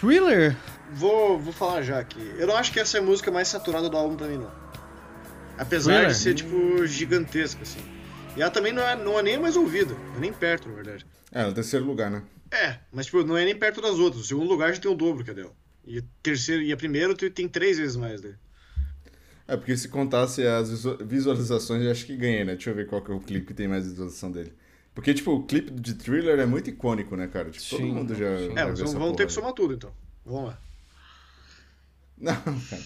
Thriller? Vou, vou falar já aqui. Eu não acho que essa é a música mais saturada do álbum pra mim, não. Apesar Thriller? de ser, tipo, gigantesca, assim. E ela também não é, não é nem mais ouvida. É nem perto, na verdade. É, no terceiro lugar, né? É, mas, tipo, não é nem perto das outras. O segundo lugar já tem o dobro dela. E a terceira e a primeira tu tem três vezes mais dele. É, porque se contasse as visu- visualizações, eu acho que ganhei, né? Deixa eu ver qual que é o clipe que tem mais visualização dele. Porque, tipo, o clipe de Thriller é muito icônico, né, cara? Tipo, todo Sim, mundo já. sim. É, essa vamos ter que somar tudo, então. Vamos lá. Não, cara.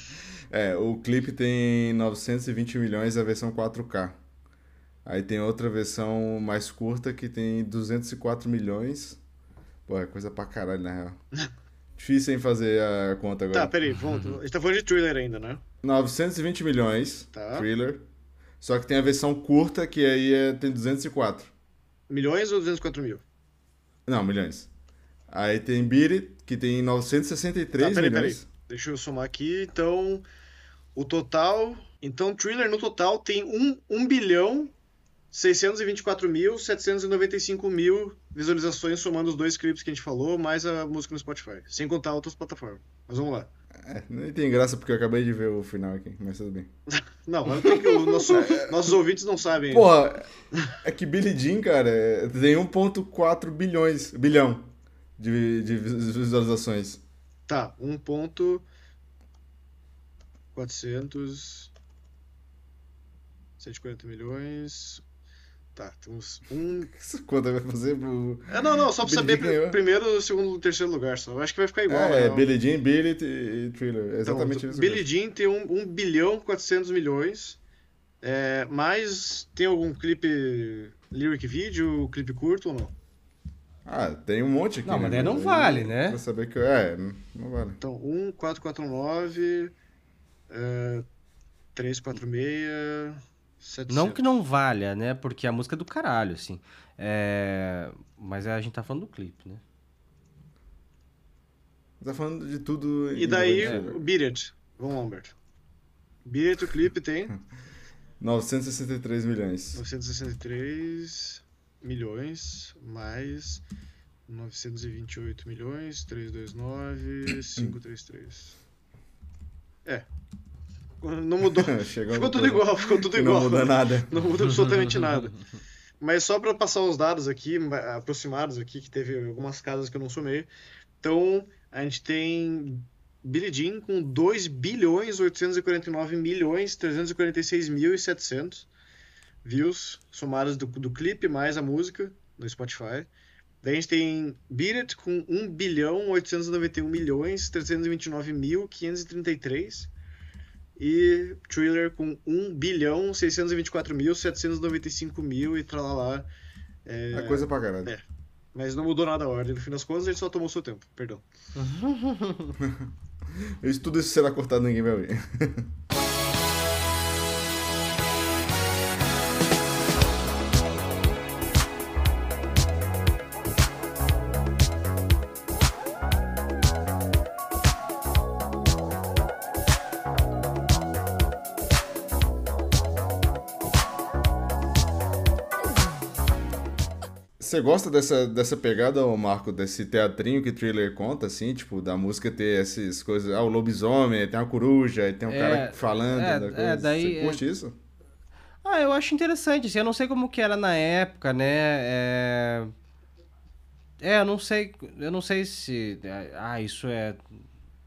É, o clipe tem 920 milhões, a versão 4K. Aí tem outra versão mais curta que tem 204 milhões. Pô, é coisa pra caralho, na real. Difícil em fazer a conta agora. Tá, peraí, vamos. A gente tá falando de thriller ainda, né? 920 milhões, Tá. thriller. Só que tem a versão curta, que aí é, tem 204. Milhões ou 204 mil? Não, milhões. Aí tem It, que tem 963 Tá, peraí, milhões. Deixa eu somar aqui. Então, o total. Então, thriller no total tem 1, 1 bilhão 624 mil 795 mil visualizações somando os dois clipes que a gente falou, mais a música no Spotify. Sem contar outras plataformas. Mas vamos lá. É, nem tem graça porque eu acabei de ver o final aqui, mas tudo bem. Não, tem que, o nosso, nossos ouvintes não sabem. Porra, é que Billie Jean, cara, é- tem 1.4 bilhões, bilhão de, de vis- visualizações. Tá, 1 ponto 400 140 milhões. Tá, temos um. Conta vai fazer pro... É, não, não, só pra Billie saber Jean primeiro, segundo, terceiro lugar só. Eu acho que vai ficar igual. É, na é real. Billie Jean, Billie It e, Thriller. É Então, exatamente isso. Billie Jean tem 1 um, um bilhão 400 milhões. É, mas tem algum clipe lyric video, clipe curto ou não? Ah, tem um monte aqui. Não, mas né? daí não vale, né? Pra saber que... É, não vale. Então, 1, 4, 4, 9, é, 3, 4, 6, 700. Não que não valha, né? Porque a música é do caralho, assim. É... Mas a gente tá falando do clipe, né? Tá falando de tudo... E daí, o Beat It. Vamos lá, Humberto. Beat It, o clipe tem 963 milhões. 963 milhões, mais 928 milhões, 329, 533. É. Não mudou. Chegou Ficou tudo igual, ficou tudo igual. Não muda nada. Não muda absolutamente nada. Mas só para passar os dados aqui, ma- aproximados aqui, que teve algumas casas que eu não somei. Então, a gente tem Billie Jean com 2 bilhões 849 milhões 346 mil e 700 views somadas do, do clipe mais a música no Spotify. Daí a gente tem Beat It com 1 bilhão 891 milhões 329 mil 533 e Thriller com 1 bilhão 624 mil 795 mil e tralalá. É coisa pra caralho. É. Mas não mudou nada a ordem. No fim das contas, ele só tomou seu tempo. Perdão. Isso, tudo isso será cortado, ninguém vai ouvir. Você gosta dessa, dessa pegada, ô Marco, desse teatrinho que Thriller conta, assim, tipo, da música ter essas coisas, ah, o lobisomem, tem uma coruja, e tem um É, cara falando é, da é, coisa. daí Você é- curte isso? Ah, eu acho interessante, assim, eu não sei como que era na época, né? É, é eu não sei, eu não sei se, ah, isso é,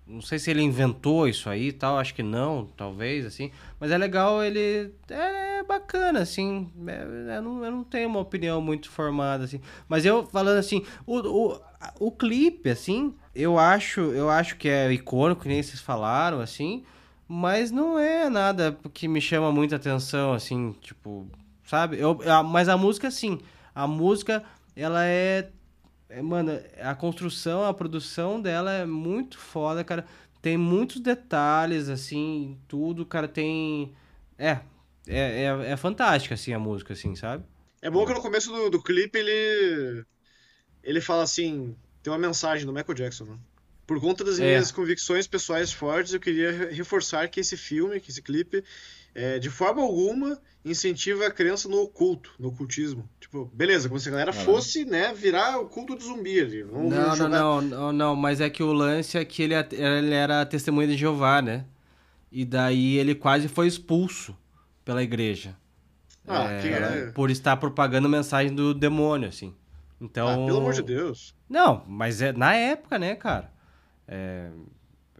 não sei se ele inventou isso aí e tal, acho que não, talvez, assim, mas é legal, ele, é bacana, assim, é, eu, não, eu não tenho uma opinião muito formada, assim, mas eu falando assim, o, o, o clipe, assim, eu acho, eu acho que é icônico, que nem vocês falaram, assim, mas não é nada que me chama muita atenção, assim, tipo, sabe? Eu, a- mas a música, sim. A música, ela é, é, Mano, a construção, a produção dela é muito foda, cara. Tem muitos detalhes, assim, tudo, cara. Tem. É. É, é, é fantástica, assim, a música, assim, sabe? É bom que no começo do, do clipe ele. Ele fala assim. Tem uma mensagem do Michael Jackson, né? Por conta das É. minhas convicções pessoais fortes, eu queria re- reforçar que esse filme, que esse clipe, é, de forma alguma incentiva a crença no oculto, no ocultismo. Tipo, beleza, como se a galera fosse, né, virar o culto do zumbi ali. Vamos Não, não, jogar- não, não, não, mas é que o lance é que ele, at- ele era testemunha de Jeová, né? E daí ele quase foi expulso pela igreja. Ah, É, quem é? Por estar propagando mensagem do demônio, assim. Então. Ah, pelo amor de Deus. Não, mas é na época, né, cara? É,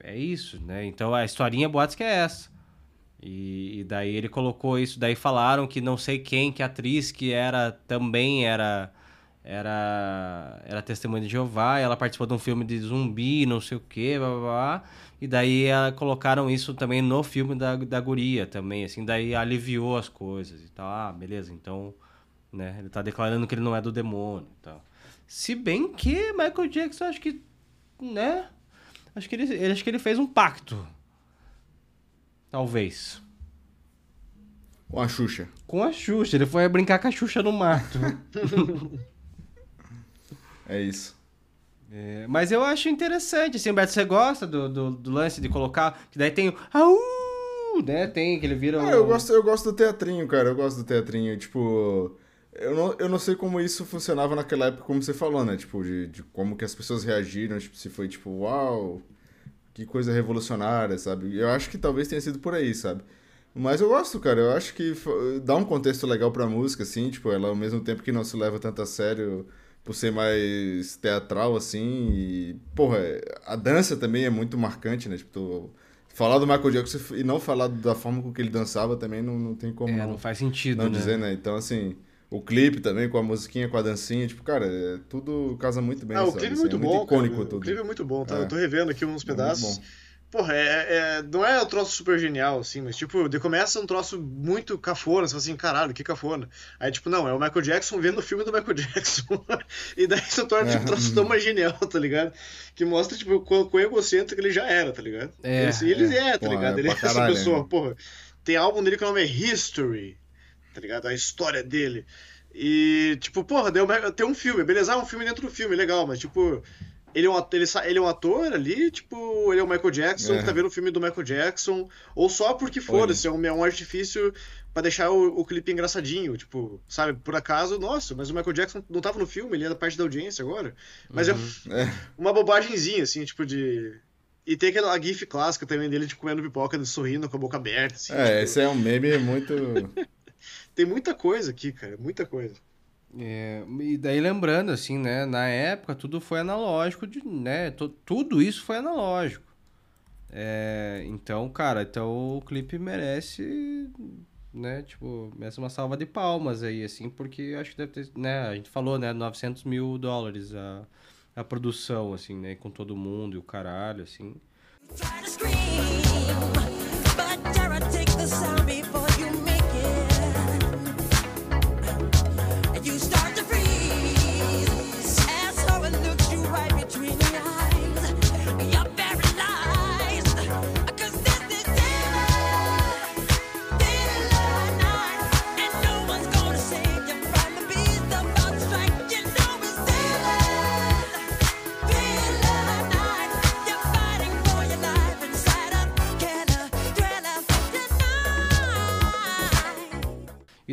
é isso, né? Então a historinha boatos que é essa. E, e daí ele colocou isso, daí falaram que não sei quem, que atriz que era também era era era testemunha de Jeová, ela participou de um filme de zumbi, não sei o que, blá, blá, blá. E daí ela, colocaram isso também no filme da, da guria também, assim, daí aliviou as coisas e tal. Ah, beleza, então, né, ele tá declarando que ele não é do demônio e tal. Se bem que Michael Jackson, acho que, né, acho que ele- acho que ele fez um pacto. Talvez. Com a Xuxa. Com a Xuxa, ele foi brincar com a Xuxa no mato. É isso. É, mas eu acho interessante, assim, Beto, você gosta do, do, do lance de colocar, que daí tem o au, né, tem que ele vira Ah, o... eu gosto, eu gosto do teatrinho, cara. Eu gosto do teatrinho. Tipo, eu não, eu não sei como isso funcionava naquela época, como você falou, né? Tipo, de, de como que as pessoas reagiram. Tipo, se foi tipo, uau, que coisa revolucionária, sabe? Eu acho que talvez tenha sido por aí, sabe? Mas eu gosto, cara. Eu acho que dá um contexto legal pra música, assim. Tipo, ela ao mesmo tempo que não se leva tanto a sério por ser mais teatral, assim. E, porra, a dança também é muito marcante, né? Tipo, tu- falar do Michael Jackson e não falar da forma com que ele dançava também não, não tem como É, não, não faz sentido, não né? dizer, né? Então, assim, o clipe também, com a musiquinha, com a dancinha, tipo, cara, é- tudo casa muito bem, Ah, o sabe? clipe é Assim, muito é bom, icônico cara. tudo. O clipe é muito bom, tá? É. Eu tô revendo aqui uns muito pedaços. bom. Porra, é, é- não é um troço super genial, assim, mas tipo, de começa um troço muito cafona, você fala assim, caralho, que cafona. Aí, tipo, não, é o Michael Jackson vendo o filme do Michael Jackson. e daí se torna tipo, um É. troço tão mais genial, tá ligado? Que mostra, tipo, o quão quão egocêntrico ele já era, tá ligado? É, ele, ele é, tá Porra, ligado? é ele é essa caralho, pessoa, né? porra. Tem álbum dele que o nome é History, tá ligado? A história dele. E, tipo, porra, deu, tem um filme, beleza? Ah, um filme dentro do filme, legal, mas, tipo, ele é, um, ele, ele é um ator ali, tipo, ele é o Michael Jackson, É. que tá vendo o filme do Michael Jackson, ou só porque foda-se, é um, é um artifício pra deixar o, o clipe engraçadinho, tipo, sabe? Por acaso, nossa, mas o Michael Jackson não tava no filme, ele é da parte da audiência agora. Mas é É, uma bobagemzinha, assim, tipo, de. E tem aquela gif clássica também dele de comendo pipoca, sorrindo com a boca aberta, assim. é, tipo, esse é um meme muito. Tem muita coisa aqui, cara, muita coisa. É, e daí lembrando, assim, né? Na época tudo foi analógico, de, né? tu- tudo isso foi analógico. É, então, cara, então o clipe merece, né? Tipo, merece uma salva de palmas aí, assim, porque acho que deve ter, né? A gente falou, né? 900 mil dólares a, a produção, assim, né? Com todo mundo e o caralho, assim. Try to scream, but Tara, take the sound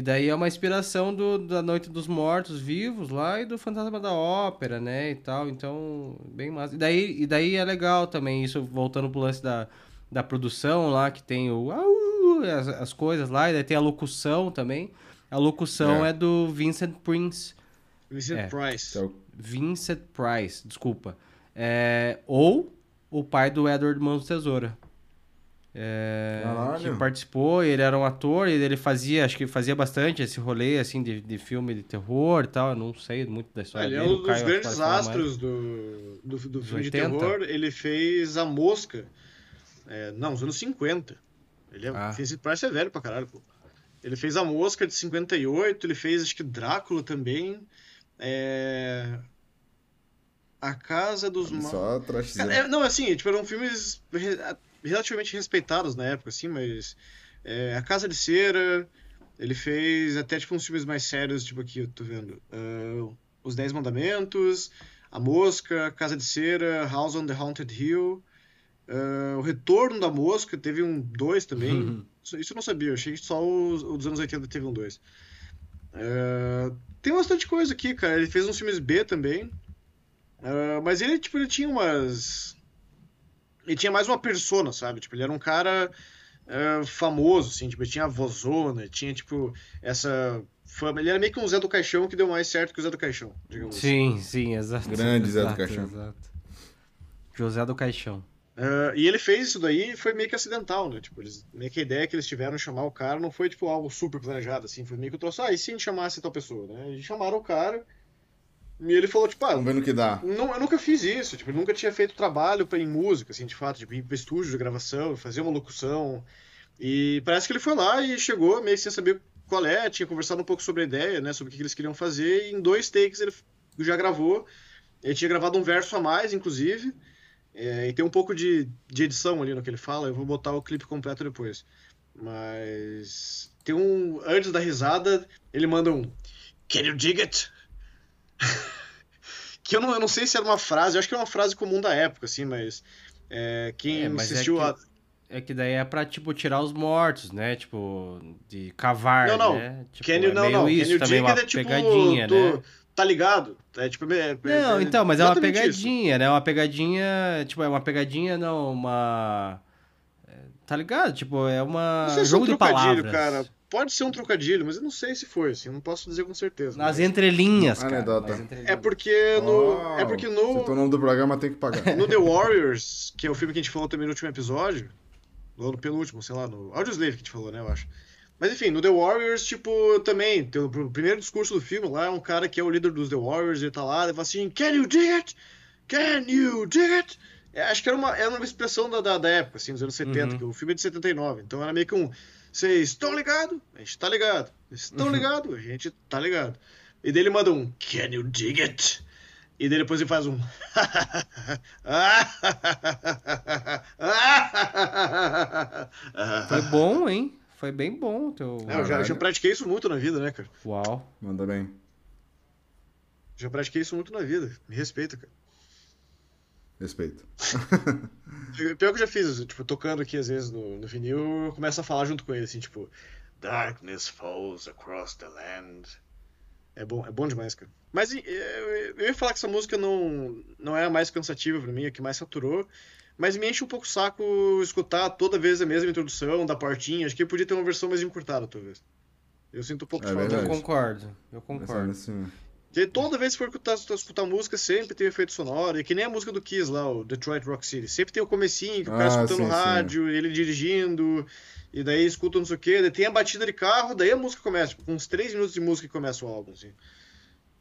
daí é uma inspiração do, da Noite dos Mortos Vivos lá e do Fantasma da Ópera, né? E tal. Então, bem massa. E daí, e daí é legal também, isso voltando pro lance da, da produção lá, que tem o. au, As, as coisas lá, e daí tem a locução também. A locução é, É. do Vincent Prince. Vincent É. Price. Então, Vincent Price, desculpa. É, ou o pai do Edward Mãos Tesoura. É, que participou, ele era um ator, e ele fazia, acho que fazia bastante esse rolê assim de, de filme de terror e tal. Eu não sei muito da história Ele é dele. um o dos Caio grandes astros do, do, do Dos filme de 80? terror. Ele fez A Mosca. É, não, nos anos 50. Ele é, Ah. Vincent Price é velho pra caralho, pô. Ele fez A Mosca de 58, ele fez acho que Drácula também. É... A Casa dos Mal. só. Cara, é, não, assim, tipo, eram filmes relativamente respeitados na época, assim, mas é, A Casa de Cera, ele fez até, tipo, uns filmes mais sérios, tipo aqui, eu tô vendo, ah, Os Dez Mandamentos, A Mosca, Casa de Cera, House on the Haunted Hill, Ah, o Retorno da Mosca teve um 2 também. Uhum. Isso, isso eu não sabia, eu achei que só os, os dos anos 80 teve um 2. tem bastante coisa aqui, cara. Ele fez uns filmes B também. Ah, mas ele, tipo, ele tinha umas. Ele tinha mais uma persona, sabe? Tipo, ele era um cara ah, famoso, assim, tipo, ele tinha a vozona, tinha, tipo, essa fama. Ele era meio que um Zé do Caixão que deu mais certo que o Zé do Caixão, digamos assim. Sim, sim, exato. Grande Zé do Caixão. exato. José do Caixão. Ah, e ele fez isso daí e foi meio que acidental, né? Tipo, eles, meio que a ideia que eles tiveram de chamar o cara não foi, tipo, algo super planejado, assim. Foi meio que eu trouxe, ah, e se a gente chamasse tal pessoa, né? E chamaram o cara e ele falou, tipo, ah, Vamos ver no que dá. Não, eu nunca fiz isso, tipo, nunca tinha feito trabalho pra, em música, assim, de fato, tipo, ir pro estúdio de gravação, fazer uma locução. E parece que ele foi lá e chegou meio sem saber qual é, tinha conversado um pouco sobre a ideia, né, sobre o que que eles queriam fazer, e em dois takes ele já gravou. Ele tinha gravado um verso a mais, inclusive, é, e tem um pouco de, de edição ali no que ele fala, eu vou botar o clipe completo depois. Mas tem um. Antes da risada, ele manda um. Can you dig it? Que eu não, eu não sei se era uma frase, eu acho que é uma frase comum da época, assim, mas. é, quem É, mas é assistiu que- a. É que daí é pra, tipo, tirar os mortos, né? Tipo, de cavar, Não, não. né? Tipo, Can you, é não, não. isso Can you também, uma é tipo. pegadinha, tu- né? Tá ligado? É tipo. é- é- Não, é então, mas é uma exatamente isso. pegadinha, né? Uma pegadinha, tipo, é uma pegadinha, não, uma... é, Tá ligado? Tipo, é uma... Não sei se é um jogo de palavras. cara. Pode ser um trocadilho, mas eu não sei se foi, assim. Eu não posso dizer com certeza. Nas mas- entrelinhas, cara. Anedota. nas entrelinhas. É porque no. Oh, é porque Se o no. nome do programa tem que pagar. No The Warriors, que é o filme que a gente falou também no último episódio, ou no penúltimo, sei lá, no Audioslave que a gente falou, né, eu acho. Mas enfim, no The Warriors, tipo, também, tem o o primeiro discurso do filme lá é um cara que é o líder dos The Warriors, ele tá lá, ele fala assim, Can you dig it? Can you dig it? É, acho que era uma, era uma expressão da, da, da época, assim, dos anos 70, Uhum. que o filme é de 79, então era meio que um, vocês estão ligados? A gente tá ligado. Vocês estão Uhum. ligados? A gente tá ligado. E daí ele manda um, Can you dig it? E daí depois ele faz um. Foi bom, hein? Foi bem bom o teu... É, eu já, eu já pratiquei isso muito na vida, né, cara? Uau. Manda bem. Já pratiquei isso muito na vida. Me respeita, cara. Respeito. Pior que eu já fiz, tipo, tocando aqui às vezes no, no vinil, eu começo a falar junto com ele, assim, tipo, Darkness falls across the land. É bom, é bom demais, cara. Mas eu, ia falar que essa música não, não é a mais cansativa pra mim, é a que mais saturou. Mas me enche um pouco o saco escutar toda vez a mesma introdução da portinha. Acho que podia ter uma versão mais encurtada, talvez. Eu sinto um pouco de É falta. verdade. Eu concordo, eu concordo. nesse- Porque toda vez que for escutar, escutar música, sempre tem efeito sonoro. E que nem a música do Kiss lá, o Detroit Rock City. Sempre tem o comecinho, que o cara Ah, escutando sim, sim. rádio, ele dirigindo, e daí escuta não sei o quê. Daí tem a batida de carro, daí a música começa. Tipo, com uns 3 minutos de música que começa o álbum, assim.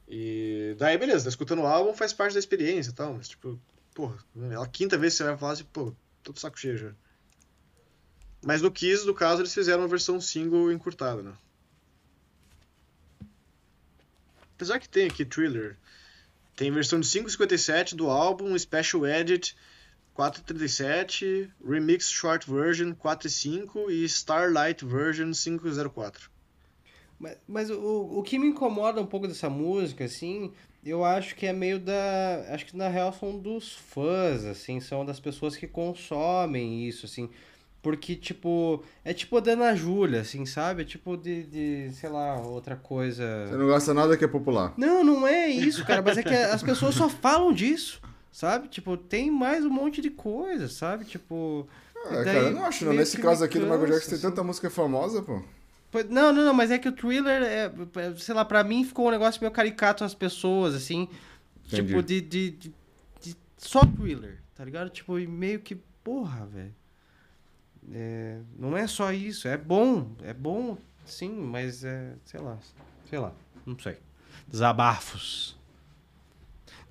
E daí, beleza, escutando o álbum faz parte da experiência e tal. Mas, tipo, porra, é a quinta vez que você vai falar assim, pô, tô de saco cheio já. Mas no Kiss, no caso, eles fizeram uma versão single encurtada, né? Apesar que tem aqui Thriller. Tem versão de 5.57 do álbum, Special Edit 4.37, Remix Short Version 4.5 e Starlight Version 5.04. Mas, mas o, o que me incomoda um pouco dessa música, assim, eu acho que é meio da. Acho que na real são dos fãs, assim, são das pessoas que consomem isso, assim. Porque, tipo, é tipo a Dana Júlia, assim, sabe? É tipo de, de, sei lá, outra coisa. Você não gosta nada que é popular. Não, não é isso, cara, mas é que as pessoas só falam disso, sabe? Tipo, tem mais um monte de coisa, sabe? Tipo. Daí cara, eu não acho, não. Nesse caso aqui do Michael cansa, Jackson tem assim. tanta música famosa, pô. Não, não, não, mas é que o thriller é, é, sei lá, pra mim ficou um negócio meio caricato nas pessoas, assim. Entendi. Tipo, de, de, de, de- Só thriller, tá ligado? Tipo, meio que, porra, velho. É, não é só isso, é bom, é bom, sim, mas é, sei lá, sei lá, não sei. Desabafos.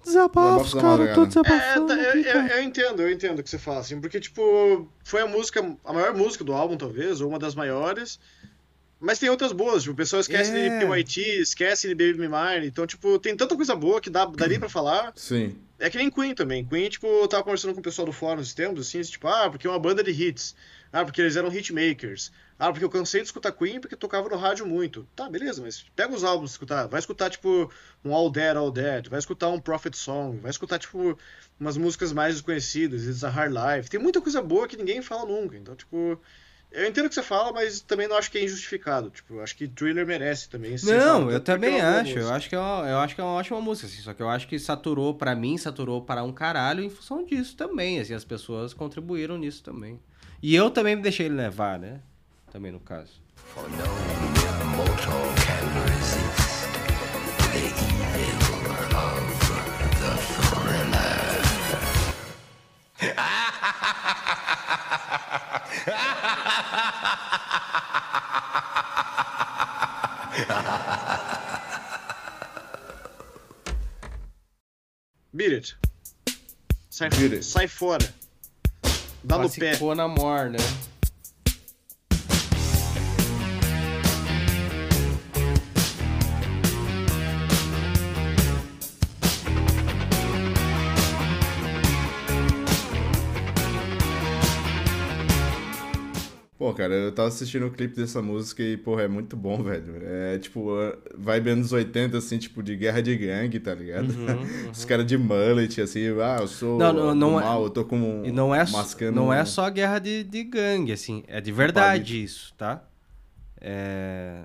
Desabafos cara, eu tô madrugada. É, desabafando tá, eu, eu, eu entendo, eu entendo o que você fala, assim, porque, tipo, foi a música, a maior música do álbum, talvez, ou uma das maiores, mas tem outras boas, tipo, o pessoal esquece É. de PYT, esquece de Baby Me Mine, então, tipo, tem tanta coisa boa que dá, daria pra falar, Sim. é que nem Queen também, Queen, tipo, eu tava conversando com o pessoal do fórum esses tempos, assim, tipo, ah, porque é uma banda de hits, ah, porque eles eram hitmakers, Ah, porque eu cansei de escutar Queen porque tocava no rádio muito. Tá, beleza, mas pega os álbuns escutar. Vai escutar, tipo, um All Dead, All Dead. Vai escutar um Prophet Song. Vai escutar, tipo, umas músicas mais desconhecidas. It's a Hard Life. Tem muita coisa boa que ninguém fala nunca. Então, tipo... Eu entendo o que você fala, mas também não acho que é injustificado. Tipo, acho que Thriller merece também. Não, eu também acho. Eu acho, que é uma, eu acho que é uma ótima música, assim. Só que eu acho que saturou, pra mim, saturou para um caralho em função disso também. Assim, as pessoas contribuíram nisso também. E eu também me deixei ele levar, né? Também no caso. Beat it. Sai, Beat it. sai fora. Dá no pé. Na mor, né? Pô, cara, eu tava assistindo o clipe dessa música e, porra, é muito bom, velho. É tipo, vibe anos 80, assim, tipo, de guerra de gangue, tá ligado? Os caras de mullet, assim, ah, eu sou Uhum, Não, não, não é- mal, eu tô com não é, mascando... não é só guerra de, de gangue, assim. É de verdade isso, tá? É...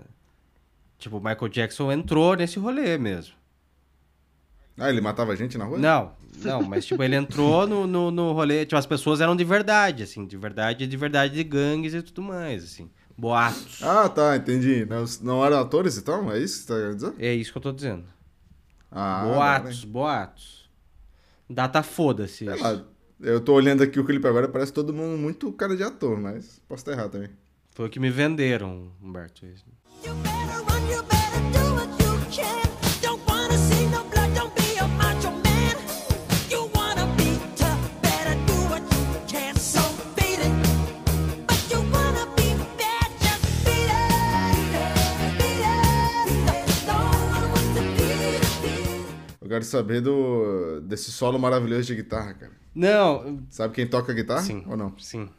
Tipo, o Michael Jackson entrou nesse rolê mesmo. Ah, ele matava gente na rua? Não, não, mas tipo, ele entrou no, no, no rolê. Tipo, as pessoas eram de verdade, assim, de verdade, de verdade de gangues e tudo mais, assim. Boatos. Ah, tá, entendi. Não, não eram atores então? É isso que você tá querendo dizer? É isso que eu tô dizendo. Ah, boatos, boatos. Data foda-se. Eu tô olhando aqui o clipe agora, parece todo mundo muito cara de ator, mas posso estar errado também. Foi o que me venderam, Humberto. You better run, you better Eu quero saber do desse solo maravilhoso de guitarra, cara. Não, Sabe quem toca guitarra? Sim. Ou não? Sim.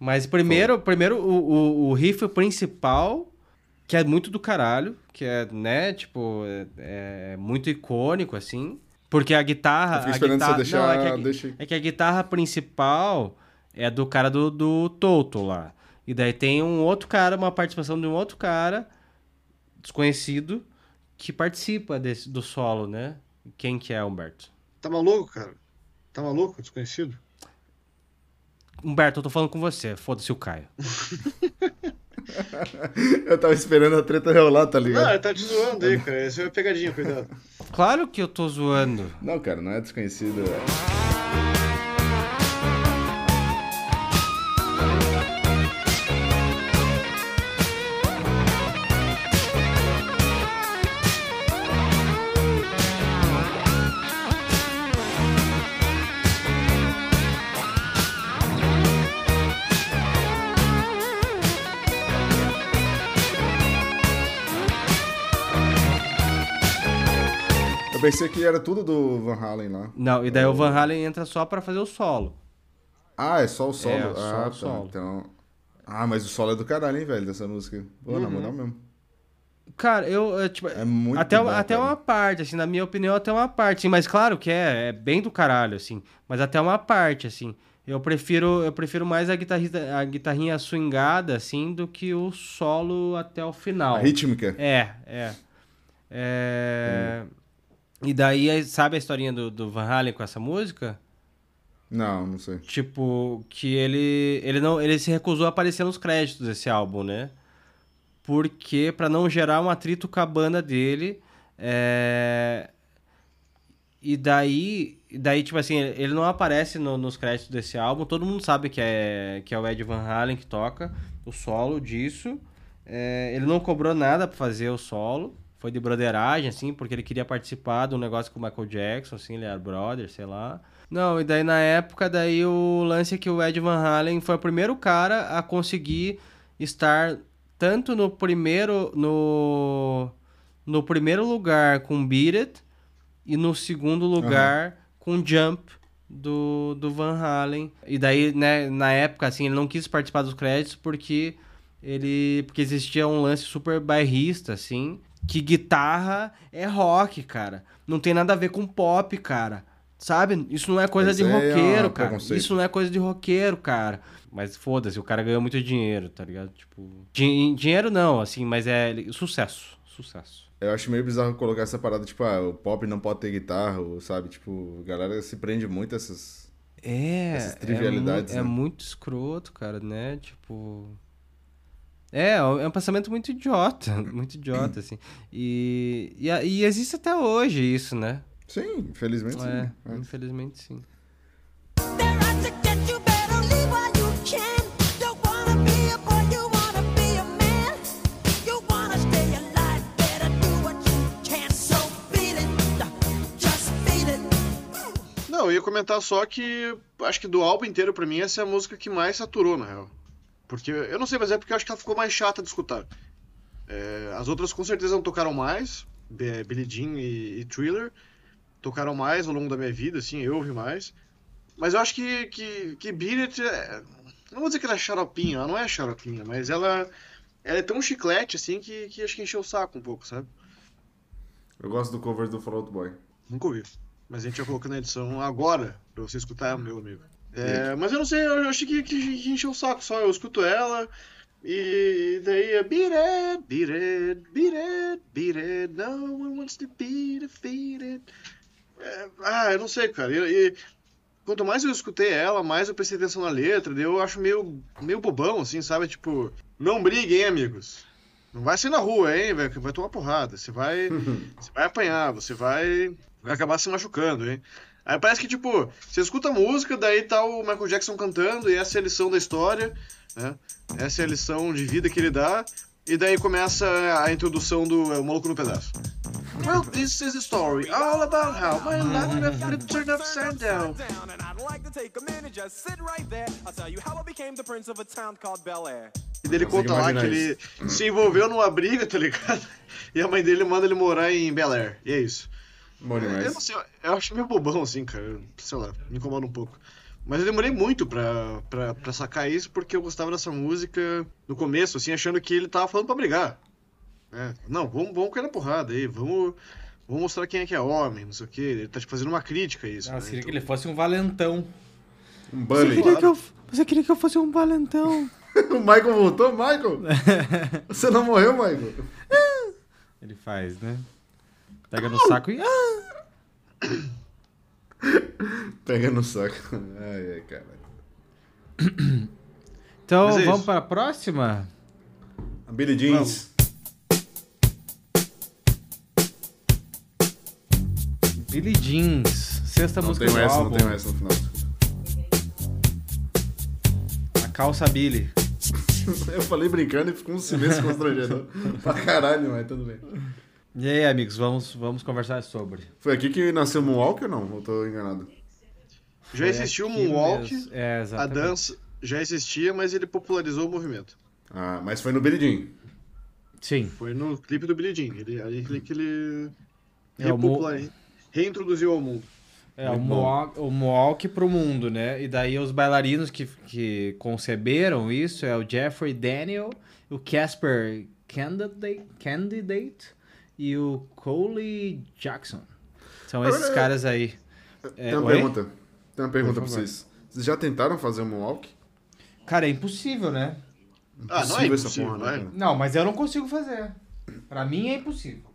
Mas primeiro, primeiro o, o, o riff principal, que é muito do caralho, que é, né, tipo, é, é muito icônico, assim. Porque a guitarra. Eu fiquei a esperando guitarra, você deixar- não, é, que a, deixa- é que a guitarra principal é do cara do, do Toto lá. E daí tem um outro cara, uma participação de um outro cara desconhecido que participa desse, do solo, né? Quem que é, Humberto? Tá maluco, cara? Tá maluco? Desconhecido? Humberto, eu tô falando com você, foda-se o Caio. Eu tava esperando a treta rolar, tá Não, ligado? ele tá te zoando aí, cara. Isso é pegadinha, cuidado. Claro que eu tô zoando. Não, cara, não é desconhecido. é. Pensei que era tudo do Van Halen lá. Não, e daí o Van Halen entra só pra fazer o solo. Ah, é só o solo? É, só ah, o tá. solo. Então... Ah, mas o solo é do caralho, hein, velho, dessa música. Pô, na Uhum. moral mesmo. Cara, eu, eu, tipo, É muito até, bom, até cara. uma parte, assim, na minha opinião, até uma parte, mas claro que é, é bem do caralho, assim, mas até uma parte, assim. Eu prefiro, eu prefiro mais a, guitarrista, a guitarrinha swingada, assim, do que o solo até o final. A rítmica. É, é. É... E daí, sabe a historinha do, do Van Halen com essa música? Não, não sei. Tipo, que ele ele não ele se recusou a aparecer nos créditos desse álbum, né? Porque pra não gerar um atrito com a banda dele, é... e daí daí tipo assim, ele não aparece no- nos créditos desse álbum, todo mundo sabe que é que é o Ed Van Halen que toca o solo disso. É, ele não cobrou nada pra fazer o solo. Foi de broderagem, assim, porque ele queria participar de um negócio com o Michael Jackson, assim, ele era brother, sei lá. Não, e daí na época, daí o lance é que o Ed Van Halen foi o primeiro cara a conseguir estar tanto no primeiro no no primeiro lugar com Beat It e no segundo lugar com Jump do, do Van Halen. E daí, né, na época, assim, ele não quis participar dos créditos porque ele. Porque existia um lance super bairrista, assim. Que guitarra é rock, cara. Não tem nada a ver com pop, cara. Sabe? Isso não é coisa de é roqueiro, um cara. Isso não é coisa de roqueiro, cara. Mas foda-se, o cara ganhou muito dinheiro, tá ligado? Tipo. din- dinheiro não, assim, mas é sucesso. Sucesso. Eu acho meio bizarro colocar essa parada, tipo, ah, o pop não pode ter guitarra, sabe? Tipo, a galera se prende muito a essas. É, Essas trivialidades, é, mu- é né? muito escroto, cara, né? Tipo. É, é um pensamento muito idiota, muito idiota, assim. E, e, e existe até hoje isso, né? Sim, infelizmente sim. É, É. infelizmente sim. Não, eu ia comentar só que acho que do álbum inteiro, pra mim, essa é a música que mais saturou, na real. Porque, eu não sei, mas é porque eu acho que ela ficou mais chata de escutar. É, as outras com certeza não tocaram mais, Billie Jean e, e Thriller, tocaram mais ao longo da minha vida, assim, eu ouvi mais. Mas eu acho que, que, que It, é, não vou dizer que ela é xaropinha, ela não é xaropinha, mas ela, ela é tão chiclete, assim, que, que acho que encheu o saco um pouco, sabe? Eu gosto do cover do Fall Out Boy. Nunca ouvi. Mas a gente já colocou na edição agora, pra você escutar, meu amigo. É, mas eu não sei, eu achei que, que, que encheu o saco só. Eu escuto ela e daí é beat it, beat it, beat it, beat it, no one wants to be defeated. É, ah, eu não sei, cara. E, e quanto mais eu escutei ela, mais eu prestei atenção na letra, daí eu acho meio, meio bobão, assim, sabe? Tipo, não briguem, amigos. Não vai sair na rua, hein, velho, vai tomar porrada. Você vai, você vai apanhar, você vai, vai acabar se machucando, hein. Aí parece que, tipo, você escuta a música, daí tá o Michael Jackson cantando, e essa é a lição da história, né? Essa é a lição de vida que ele dá, e daí começa a introdução do é, Maluco no Pedaço. Well, this is a story all about how my life flipped turned upside down. and I'd like to take a minute, just sit right there. I'll tell you how I became the prince of a town called Bel Air. E daí ele Consigo conta lá que ele se envolveu numa briga, tá ligado? E a mãe dele manda ele morar em Bel Air. E é isso. Bom Eu demais. não sei, eu acho meio bobão assim, cara. Sei lá, me incomoda um pouco. Mas eu demorei muito pra, pra, pra sacar isso porque eu gostava dessa música no começo, assim, achando que ele tava falando pra brigar. É, não, vamos, vamos cair na porrada aí, vamos, vamos mostrar quem é que é homem, não sei o que. Ele tá te fazendo uma crítica a isso. Ah, né? seria que Então- ele fosse um valentão. Um Você bully. queria, que eu, você queria que eu fosse um valentão? o Michael voltou? Michael? Você não morreu, Michael? Ele faz, né? Pega no saco e. Ah! Pega no saco. Ai, ai, cara. Então é vamos para a próxima? A Billie Jeans. Billie Jeans, sexta Não música tem do essa, não álbum. tem essa no final. A calça Billy. Eu falei brincando e ficou um silêncio constrangedor. pra caralho, mas tudo bem. E aí, amigos, vamos, vamos conversar sobre. Foi aqui que nasceu o Moonwalk ou não? Eu tô enganado. Já existiu o Moonwalk. É, a dança já existia, mas ele popularizou o movimento. Ah, mas foi no Billie Jean. Sim. Foi no clipe do Billie Jean. Ele, aí que ele- que ele É, o reintroduziu ao mundo. É, o Muito bom. Mohawk, o Mohawk pro mundo, né? E daí os bailarinos que, que conceberam isso é o Jeffrey Daniel, o Casper Candidate, Candidate e o Coley Jackson. São esses Agora, caras aí. É, tem uma oi? pergunta. Tem uma pergunta pra vocês. Vocês já tentaram fazer o Moonwalk? Cara, é impossível, né? Ah, não é Impossível porra, não né, é? cara? Não, mas eu não consigo fazer. Pra mim é impossível.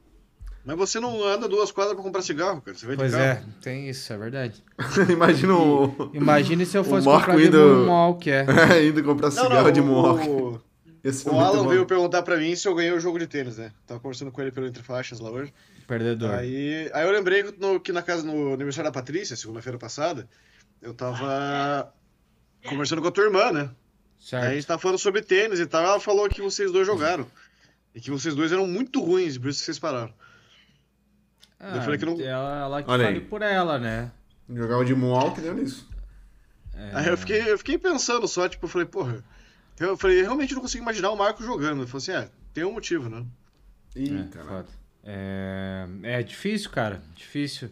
Mas você não anda duas quadras pra comprar cigarro, cara. Você vai Pois de carro. é, tem isso, é verdade. Imagina o... Imagine se eu O fosse Marco comprar de indo- Moonwalk, é. indo comprar Não, cigarro não, de o- Moonwalk. O, é o muito Alan bom. veio perguntar pra mim se eu ganhei o jogo de tênis, né? Tava conversando com ele pelo Entre Faixas lá hoje. Perdedor. Aí, aí eu lembrei que, no, que na casa, no aniversário da Patrícia, segunda-feira passada, eu tava conversando com a tua irmã, né? certo. Aí a gente tava falando sobre tênis e tal, ela falou que vocês dois jogaram. E que vocês dois eram muito ruins, por isso que vocês pararam. Ah, eu falei que não- ela, ela que Olha fale aí. por ela, né? Jogava de Moonwalk deu nisso. É. Aí eu fiquei, eu fiquei pensando só, tipo, eu falei, porra. Eu falei, realmente não consigo imaginar o Marco jogando. Eu falei assim, é, tem um motivo, né? Ih, é. É, é difícil, cara. Difícil.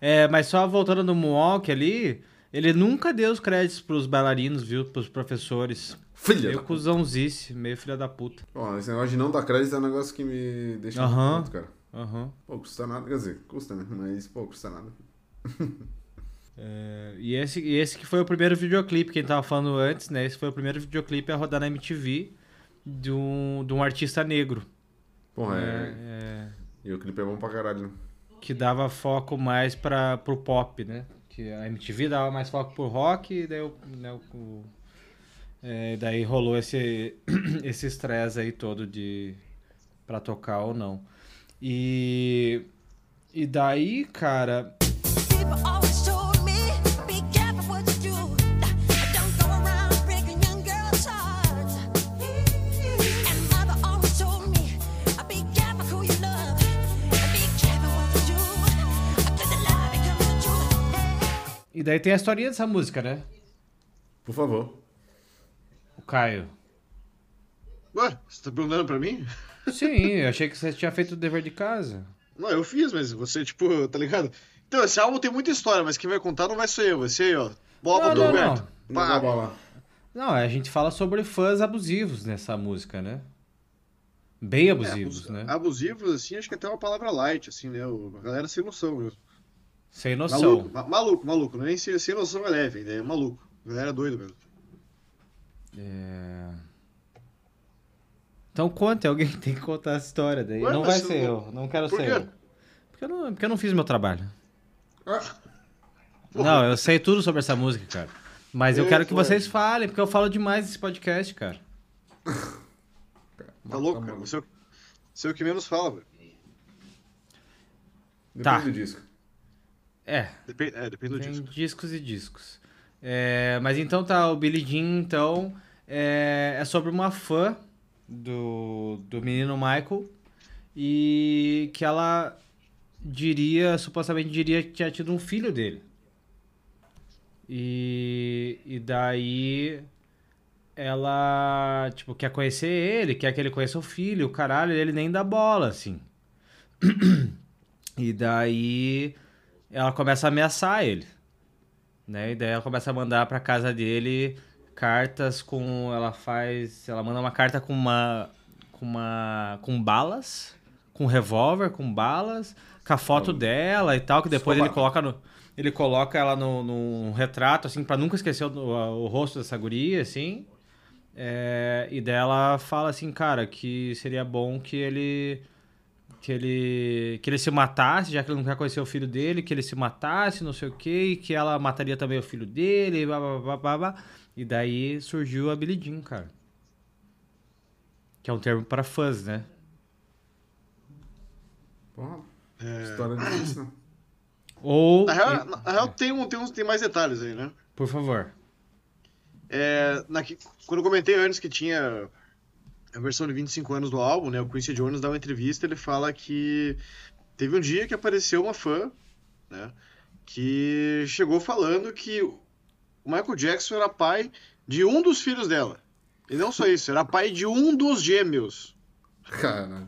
É, mas só voltando no Moonwalk ali, ele nunca deu os créditos pros bailarinos, viu? Pros professores. Filha Meio da... cuzãozice, meio filha da puta. Bom, esse negócio de não dar crédito é um negócio que me deixa muito puto, cara. Aham. Pô, custa nada. Quer dizer, custa, né? Mas, pô, custa nada. É, e, esse, e esse que foi o primeiro videoclipe, quem tava falando antes, né? Esse foi o primeiro videoclipe a rodar na MTV de um, de um artista negro. Porra, é... É, E o clipe é bom pra caralho, né? que dava foco mais para pro pop, né? Que a MTV dava mais foco pro rock e daí, o, né, o- é, daí rolou esse esse estresse aí todo de para tocar ou não. E e daí, cara, e daí tem a historinha dessa música, né? Por favor. Caio. Ué, você tá perguntando pra mim? Sim, eu achei que você tinha feito o dever de casa. Não, eu fiz, mas você, tipo, tá ligado? Então, esse álbum tem muita história, mas quem vai contar não vai ser eu, vai ser eu, ó. Bola Não, do Roberto. Não bola. Não, a gente fala sobre fãs abusivos nessa música, né? Bem abusivos, É, né? Abusivos, assim, acho que até uma palavra light, assim, né? O- A galera sem noção mesmo. Sem noção. Maluco, ma- maluco, maluco. Não é nem sem, sem noção é leve, né? É maluco. A galera é doido mesmo. É... Então conte, alguém tem que contar essa história daí. Ué, não vai eu ser não- eu, não quero Por ser quê? eu. Porque eu, não, porque eu não fiz meu trabalho. Ah, Não, eu sei tudo sobre essa música, cara. Mas eu Ei, quero que foi. vocês falem, porque eu falo demais nesse podcast, cara. Tá louco, cara? Você, é o- você é o que menos fala, velho. Depende Tá. do disco. É, Depende, é, depende do tem disco. discos e discos. É, mas então tá, o Billie Jean, então, é, é sobre uma fã do, do menino Michael e que ela diria, supostamente diria que tinha tido um filho dele. E, e daí ela, tipo, quer conhecer ele, quer que ele conheça o filho, o caralho, ele nem dá bola, assim. E daí ela começa a ameaçar ele. Né? E daí ela começa a mandar pra casa dele cartas com. Ela faz. Ela manda uma carta com uma. com uma. com balas. Com revólver, com balas, com a foto dela e tal, que depois ele Psicopata. coloca no. Ele coloca ela no, num retrato, assim, pra nunca esquecer o, o rosto dessa guria, assim. É, e dela fala assim, cara, que seria bom que ele que ele que ele se matasse, já que ele não quer conhecer o filho dele, que ele se matasse, não sei o quê, e que ela mataria também o filho dele, blá, blá, blá, blá, blá. E daí surgiu a Billie Jean, cara. Que é um termo para fãs, né? Porra, É, história né? Ou Na real, na real tem, um, tem, uns, tem mais detalhes aí, né? por favor. É, na, quando eu comentei antes que tinha a versão de 25 anos do álbum, né? O Quincy Jones dá uma entrevista, ele fala que teve um dia que apareceu uma fã, né? Que chegou falando que o Michael Jackson era pai de um dos filhos dela. E não só isso, era pai de um dos gêmeos. Caralho.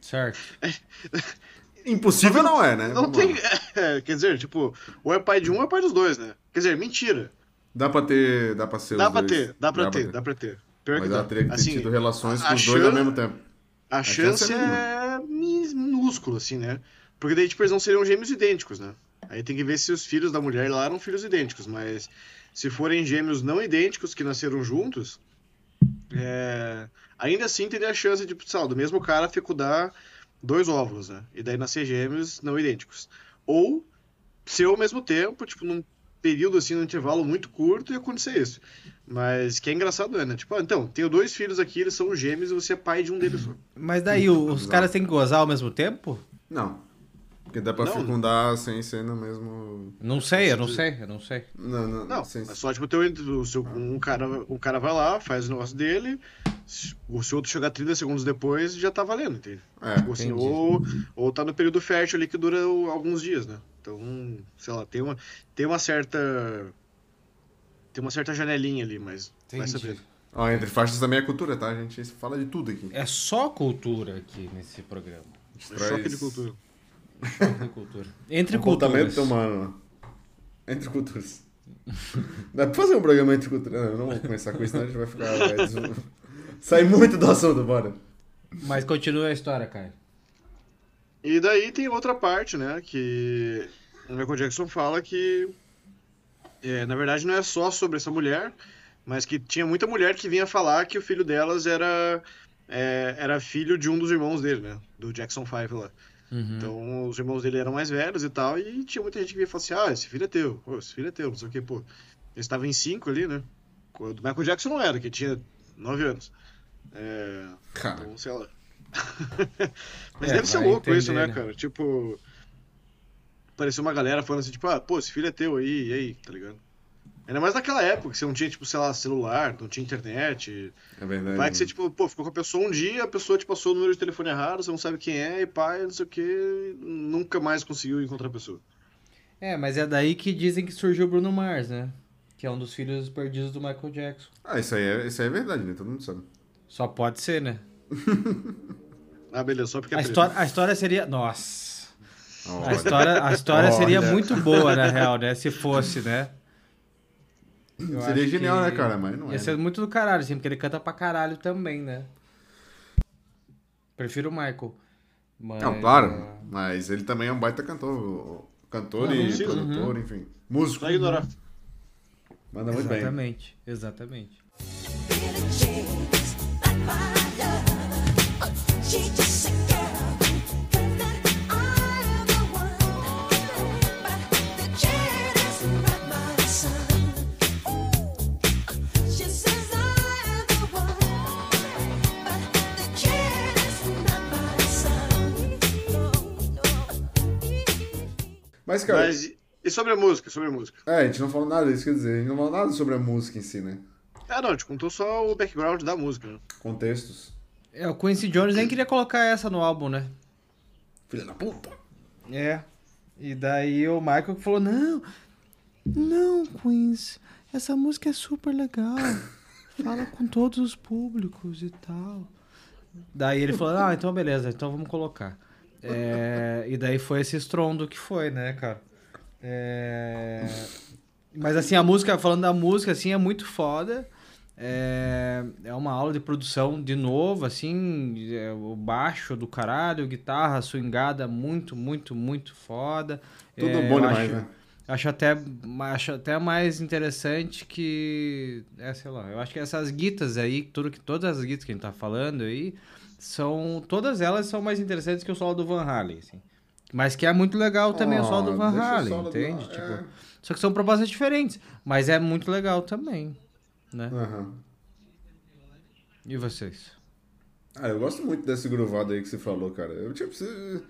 Certo. Impossível não é, né? Não Vamos tem. é, quer dizer, tipo, ou é pai de um ou é pai dos dois, né? Quer dizer, mentira. Dá pra ter. Dá pra ser Dá os pra dois. ter, dá pra ter, dá pra ter. Pior Mas que ela teria que ter Assim, tido relações a com os dois ao mesmo tempo. A, chance chance é é mi- minúscula, assim, né? Porque daí, tipo, eles não seriam gêmeos idênticos, né? Aí tem que ver se os filhos da mulher lá eram filhos idênticos, mas se forem gêmeos não idênticos que nasceram juntos, é, ainda assim teria a chance de, sei lá, do mesmo cara fecundar dois óvulos, né? E daí nascer gêmeos não idênticos. Ou ser ao mesmo tempo, tipo, num período assim, num intervalo muito curto e acontecer isso. Mas que é engraçado, é, né? Tipo, ah, então, tenho dois filhos aqui, eles são gêmeos e você é pai de um deles só. Mas daí o- os caras têm que gozar ao mesmo tempo? Não. Porque dá pra Não. fecundar sem ser no mesmo. Não sei, eu não sei, eu não sei. Não, não, Não, sem... é só tipo teu, o seu, um, cara, um cara vai lá, faz o negócio dele, se o se o outro chegar 30 segundos depois, já tá valendo, entende? É, Tipo assim, ou, ou tá no período fértil ali que dura alguns dias, né? Então, sei lá, tem uma, tem uma certa. Tem uma certa janelinha ali, mas vai Entendi. saber. Ó, entre faixas também é cultura, tá? A gente fala de tudo aqui. É só cultura aqui nesse programa. É traz- choque de cultura. Entre cultura. Entre Comportamento culturas. humano. Entre culturas. Dá pra fazer um programa entre culturas? Não, não vou começar com isso, senão a gente vai ficar. Vai des- sair muito do assunto, bora. Mas continua a história, Caio. E daí tem outra parte, né? Que o Michael Jackson fala que, é, na verdade, não é só sobre essa mulher, mas que tinha muita mulher que vinha falar que o filho delas era, é, era filho de um dos irmãos dele, né? Do Jackson 5 lá. Uhum. Então, os irmãos dele eram mais velhos e tal, e tinha muita gente que vinha falar assim: ah, esse filho é teu, pô, esse filho é teu, não sei o que, pô. Eles estavam em cinco ali, né? O do Michael Jackson não era, que tinha nove anos. É, Cara, então, sei lá. Mas É, deve ser louco isso, entender, né, né? cara? Tipo. Pareceu uma galera falando assim, tipo, ah, pô, esse filho é teu aí, e aí, tá ligado? Ainda mais naquela época, que você não tinha, tipo, sei lá, celular, não tinha internet. é verdade. Vai que você, tipo, pô, ficou com a pessoa um dia, a pessoa te passou o número de telefone errado, você não sabe quem é, e pai, não sei o que, nunca mais conseguiu encontrar a pessoa. É, mas é daí que dizem que surgiu o Bruno Mars, né? Que é um dos filhos perdidos do Michael Jackson. Ah, isso aí, é, isso aí é verdade, né? Todo mundo sabe. Só pode ser, né? Ah, beleza, só porque é A preto. história, a história seria. Nossa! A história, a história Olha. seria muito boa, na real, né? Se fosse, né? Eu Seria genial, que né, cara? Mas não é. Ia ser muito do caralho, assim, porque ele canta pra caralho também, né? Prefiro o Michael. Mas, Não, claro. Mas ele também é um baita cantor. Cantor Uhum, e sim. produtor, enfim. Músico. Só ignorar. Manda muito bem. Exatamente, exatamente. Mas, cara, Mas, e- sobre a música, sobre a música? é, a gente não falou nada, isso quer dizer, a gente não falou nada sobre a música em si, né? Ah, não, te contou só o background da música, né? Contextos. É, o Quincy Jones nem queria colocar essa no álbum, né? Filha da puta. É. E daí o Michael falou: Não, não, Queens, essa música é super legal. Fala com todos os públicos e tal. Daí ele falou: Ah, então beleza, então vamos colocar. É, e daí foi esse estrondo que foi, né, cara? É, mas assim, a música, falando da música, assim, é muito foda. É, é uma aula de produção de novo, assim, é, o baixo do caralho, guitarra swingada muito, muito, muito foda. Tudo É, bom demais, acho, né? Acho até, acho até mais interessante que, é, sei lá, eu acho que essas guitas aí, tudo que, todas as guitas que a gente tá falando aí, são, todas elas são mais interessantes que o solo do Van Halen, assim. Mas que é muito legal também o solo do Van Halen, solo do- entende? é. Tipo, só que são propostas diferentes, mas é muito legal também, né? Aham. E vocês? Ah, eu gosto muito desse groovado aí que você falou, cara. Eu, tipo, você...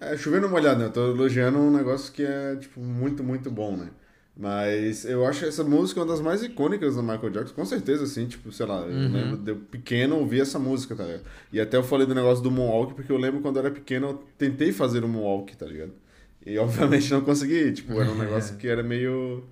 É, chovendo uma olhada, né? Eu tô elogiando um negócio que é, tipo, muito, muito bom, né? Mas eu acho essa música uma das mais icônicas do Michael Jackson, com certeza, assim, tipo, sei lá, eu lembro de eu pequeno ouvir essa música, tá ligado? E até eu falei do negócio do Moonwalk, porque eu lembro quando eu era pequeno eu tentei fazer o Moonwalk, tá ligado? E obviamente não consegui, tipo, era um negócio que era meio...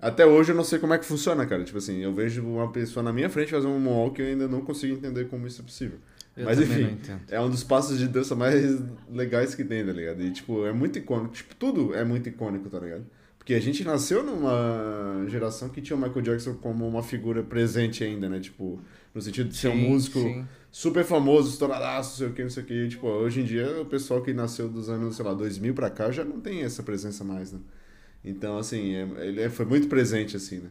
Até hoje eu não sei como é que funciona, cara. Tipo assim, eu vejo uma pessoa na minha frente fazer um Moonwalk e eu ainda não consigo entender como isso é possível. Eu Mas enfim, é um dos passos de dança mais legais que tem, tá ligado? E, tipo, é muito icônico. Tipo, tudo é muito icônico, tá ligado? Porque a gente nasceu numa geração que tinha o Michael Jackson como uma figura presente ainda, né? Tipo, no sentido de ser um músico sim. super famoso, estouradaço, não sei o que, não sei o que. Tipo, hoje em dia o pessoal que nasceu dos anos, sei lá, 2000 pra cá já não tem essa presença mais, né? Então, assim, é- ele é- foi muito presente, assim, né?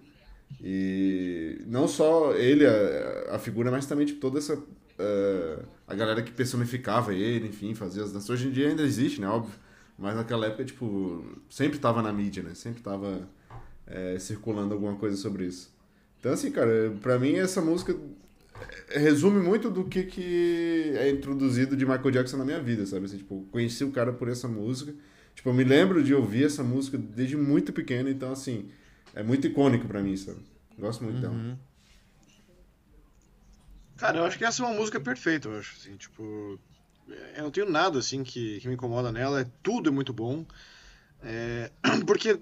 E não só ele, a, a figura, mas também tipo, toda essa. eh, a galera que personificava ele, enfim, fazia as danças. Hoje em dia ainda existe, né? Óbvio. Mas naquela época, tipo, sempre tava na mídia, né? Sempre tava eh, circulando alguma coisa sobre isso. Então, assim, cara, pra mim essa música eh, resume muito do que, que é introduzido de Michael Jackson na minha vida, sabe? Assim, tipo, conheci o cara por essa música. Tipo, eu me lembro de ouvir essa música desde muito pequeno, então, assim, é muito icônico pra mim, sabe? Gosto muito dela. Cara, eu acho que essa é uma música perfeita, eu acho, assim, tipo... Eu não tenho nada, assim, que, que me incomoda nela, é, tudo é muito bom. É, porque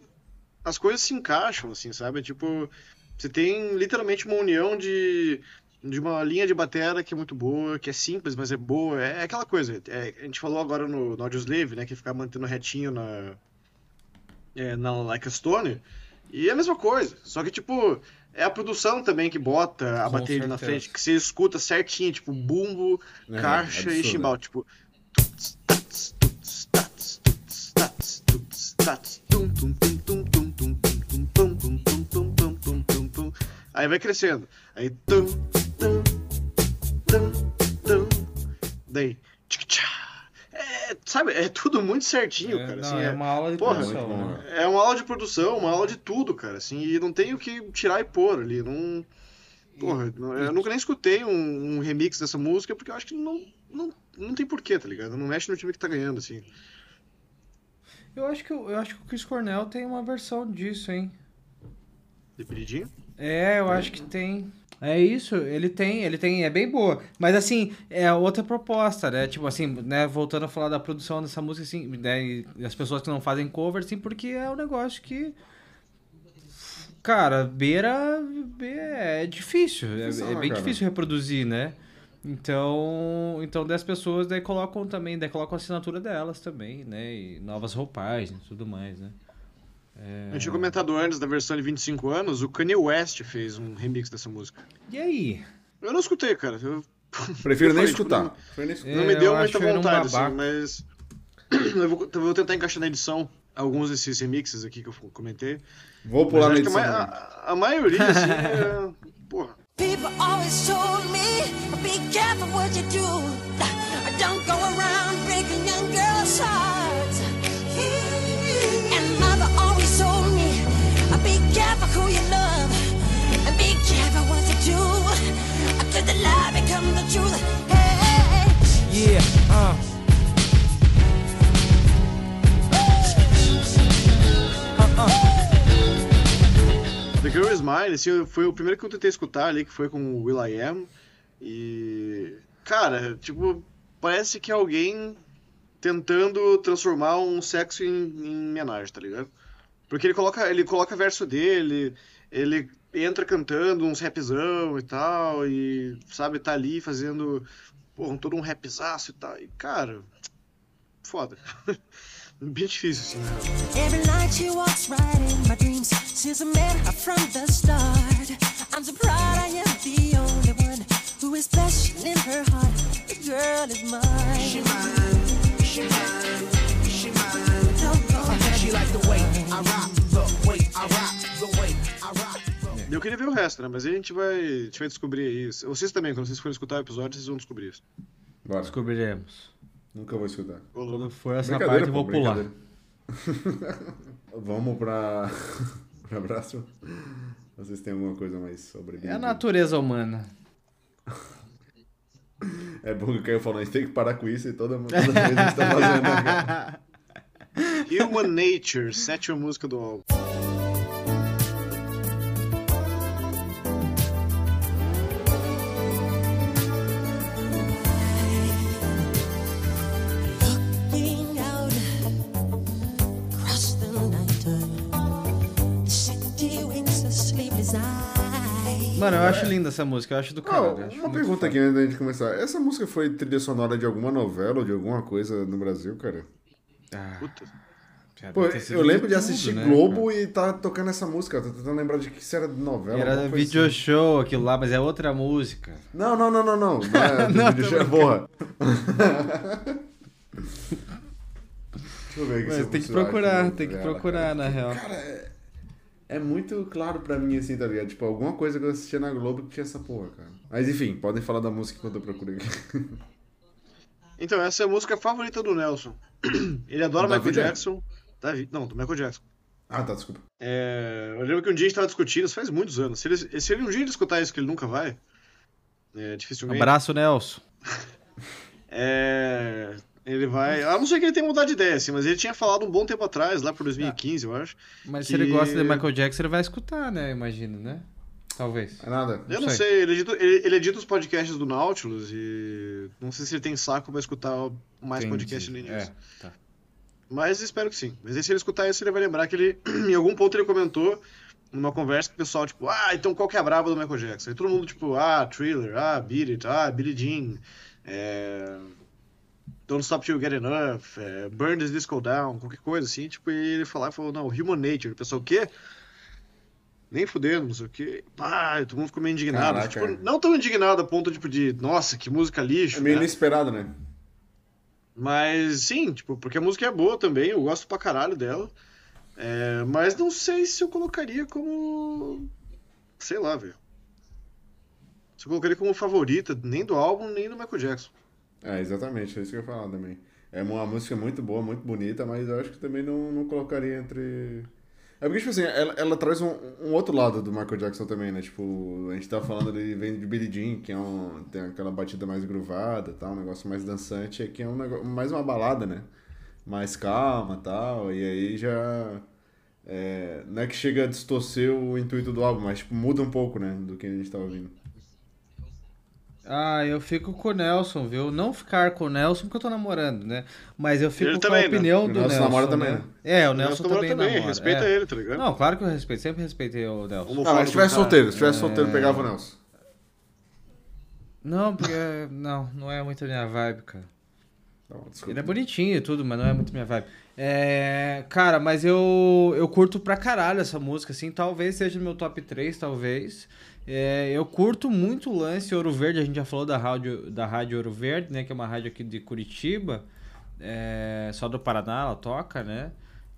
as coisas se encaixam, assim, sabe? Tipo, você tem literalmente uma união de de uma linha de batera que é muito boa, que é simples, mas é boa. É, é aquela coisa. é, a gente falou agora no, no Audioslave, né? Que ficar mantendo retinho na, é, na Like a Stone. E é a mesma coisa. Só que, tipo, é a produção também que bota a Com bateria certeza. na frente, que você escuta certinho, tipo, bumbo, é, caixa e chimbal, tipo. Aí vai crescendo. Aí. Daí. Tchic-tchá. É, sabe, é tudo muito certinho, É, cara. não, assim, é é, uma aula de porra, produção. né? é uma aula de produção, uma aula de tudo, cara. Assim, e não tem o que tirar e pôr ali. Não. Porra, não- eu nunca nem escutei um, um remix dessa música porque eu acho que não, não, não tem porquê, tá ligado? Não mexe no time que tá ganhando, assim. Eu acho que o- eu acho que o Chris Cornell tem uma versão disso, hein? Dependidinho. É, eu acho que tem. É isso, ele tem, ele tem, é bem boa. Mas assim, é outra proposta, né? Tipo assim, né, voltando a falar da produção dessa música, assim, né, e as pessoas que não fazem cover, assim, porque é um negócio que. Cara, beira. be- É difícil. É, é bem cara. difícil reproduzir, né? Então, então das pessoas daí colocam também, daí colocam a assinatura delas também, né? E novas roupagens e tudo mais, né? A gente tinha comentado antes da versão de 25 anos, o Kanye West fez um remix dessa música. E aí? Eu não escutei, cara. Eu Prefiro Eu nem falei, tipo, escutar. não- Prefiro nem escutar. não É, me deu eu muita ele um vontade, assim, mas. eu, vou, eu vou tentar encaixar na edição alguns desses remixes aqui que eu comentei. Vou Mas pular na a, edição. ma- também. a- a maioria, assim, é. Porra. People always told me, be careful what you do. The Girl Is Mine, assim, foi o primeiro que eu tentei escutar ali, que foi com o Will I Am. E. Cara, tipo, parece que é alguém tentando transformar um sexo em, em homenagem, tá ligado? Porque ele coloca, ele coloca verso dele, ele entra cantando uns rapzão e tal, e sabe, tá ali fazendo pô, todo um rapzaço e tal. E, cara, foda. Bem difícil, assim, né? Met her from the start. I'm so proud I am the only one who is special in her heart. The girl is mine. She mine. She mine. She mine. Don't go She like the way I rock, the way I rock, the way I rock. Eu queria ver o resto, né? Mas aí a gente vai, a gente vai descobrir isso. Vocês também, quando vocês forem escutar o episódio, vocês vão descobrir isso. Bora. Descobriremos. Nunca vou escutar. Quando for essa parte, eu vou pô, pular. Vamos pra. pra próxima. Vocês têm alguma coisa mais sobre É a natureza humana. É bom que o Caio falou, a gente tem que parar com isso e toda, toda vez a gente tá fazendo. né? Human Nature, sétima música do álbum. Mano, eu acho linda essa música, eu acho do eu acho uma pergunta foda. aqui antes da gente começar. Essa música foi trilha sonora de alguma novela ou de alguma coisa no Brasil, cara? Ah, Puta. Pô, eu lembro de tudo, assistir né, Globo e tá tocando essa música. Tô tentando lembrar de que isso era de novela. cara? Era video assim. show aquilo lá, mas é outra música. Não, não, não, não, não. Não é do Não, show, porra. Deixa eu ver aqui Mas tem que procurar, achar tem que procurar, cara. na real. Cara, é, é muito claro pra mim, assim, tá ligado? Tipo, alguma coisa que eu assistia na Globo que tinha essa porra, cara. Mas enfim, podem falar da música enquanto eu procuro aqui. Então, essa é a música favorita do Nelson. Ele adora Do Michael? Jackson. Davi- Não, do Michael Jackson. Ah, tá, desculpa. É, eu lembro que um dia a gente tava discutindo, isso faz muitos anos. Se ele, se ele um dia ele escutar isso, que ele nunca vai, é, dificilmente. Abraço, Nelson. É, ele vai. A não ser que ele tenha mudado de ideia, assim, mas ele tinha falado um bom tempo atrás, lá por 2015, eu acho. Mas Que- se ele gosta de Michael Jackson, ele vai escutar, né? Imagino, né? Talvez. É nada. Eu não sei. sei, ele edita, ele, ele edita os podcasts do Nautilus e não sei se ele tem saco pra escutar mais Entendi. podcast além disso. É, tá. Mas espero que sim. Mas aí, se ele escutar isso, ele vai lembrar que ele, em algum ponto, ele comentou numa conversa com o pessoal, tipo, ah, então qual que é a braba do Michael Jackson? Aí todo mundo, tipo, ah, Thriller, ah, Beat It, ah, Billie Jean, é... Don't Stop Till You Get Enough, é... Burn This Disco Down, qualquer coisa assim, tipo, e ele falava, falou, não, Human Nature, o pessoal, o quê? Nem fudendo, não sei o quê. Ah, todo mundo ficou meio indignado. Caraca. Tipo, não tão indignado a ponto, tipo, de, nossa, que música lixo, É meio né? inesperado, né? Mas sim, tipo, porque a música é boa também, eu gosto pra caralho dela. É, mas não sei se eu colocaria como. Sei lá, velho. Se eu colocaria como favorita, nem do álbum, nem do Michael Jackson. É, exatamente, é isso que eu ia falar também. É uma música muito boa, muito bonita, mas eu acho que também não, não colocaria entre. É porque, tipo assim, ela, ela traz um, um outro lado do Michael Jackson também, né? Tipo, a gente tá falando ali, vem de Billie Jean, que é um, tem aquela batida mais groovada tal, um negócio mais dançante, aqui é um negócio, mais uma balada, né? Mais calma tal, e aí já. É, não é que chega a distorcer o intuito do álbum, mas tipo, muda um pouco, né? Do que a gente tá ouvindo. Ah, eu fico com o Nelson, viu? Não ficar com o Nelson porque eu tô namorando, né? Mas eu fico Ele com também, a né? opinião O do Nelson Nelson. namora também, né? né? É, o O Nelson namora também, namora. respeita é. ele, tá ligado? Não, claro que eu respeito, sempre respeitei o Nelson. Vamos Ah, mas se tivesse solteiro, se tivesse solteiro, pegava o Nelson. Não, porque não, não é muito minha vibe, cara. Não, desculpa. Ele é bonitinho e tudo, mas não é muito minha vibe. É, cara, mas eu, eu curto pra caralho essa música, assim, talvez seja no meu top 3, talvez. É, eu curto muito o lance Ouro Verde, a gente já falou da rádio, da rádio Ouro Verde, né, que é uma rádio aqui de Curitiba, é, só do Paraná ela toca, né?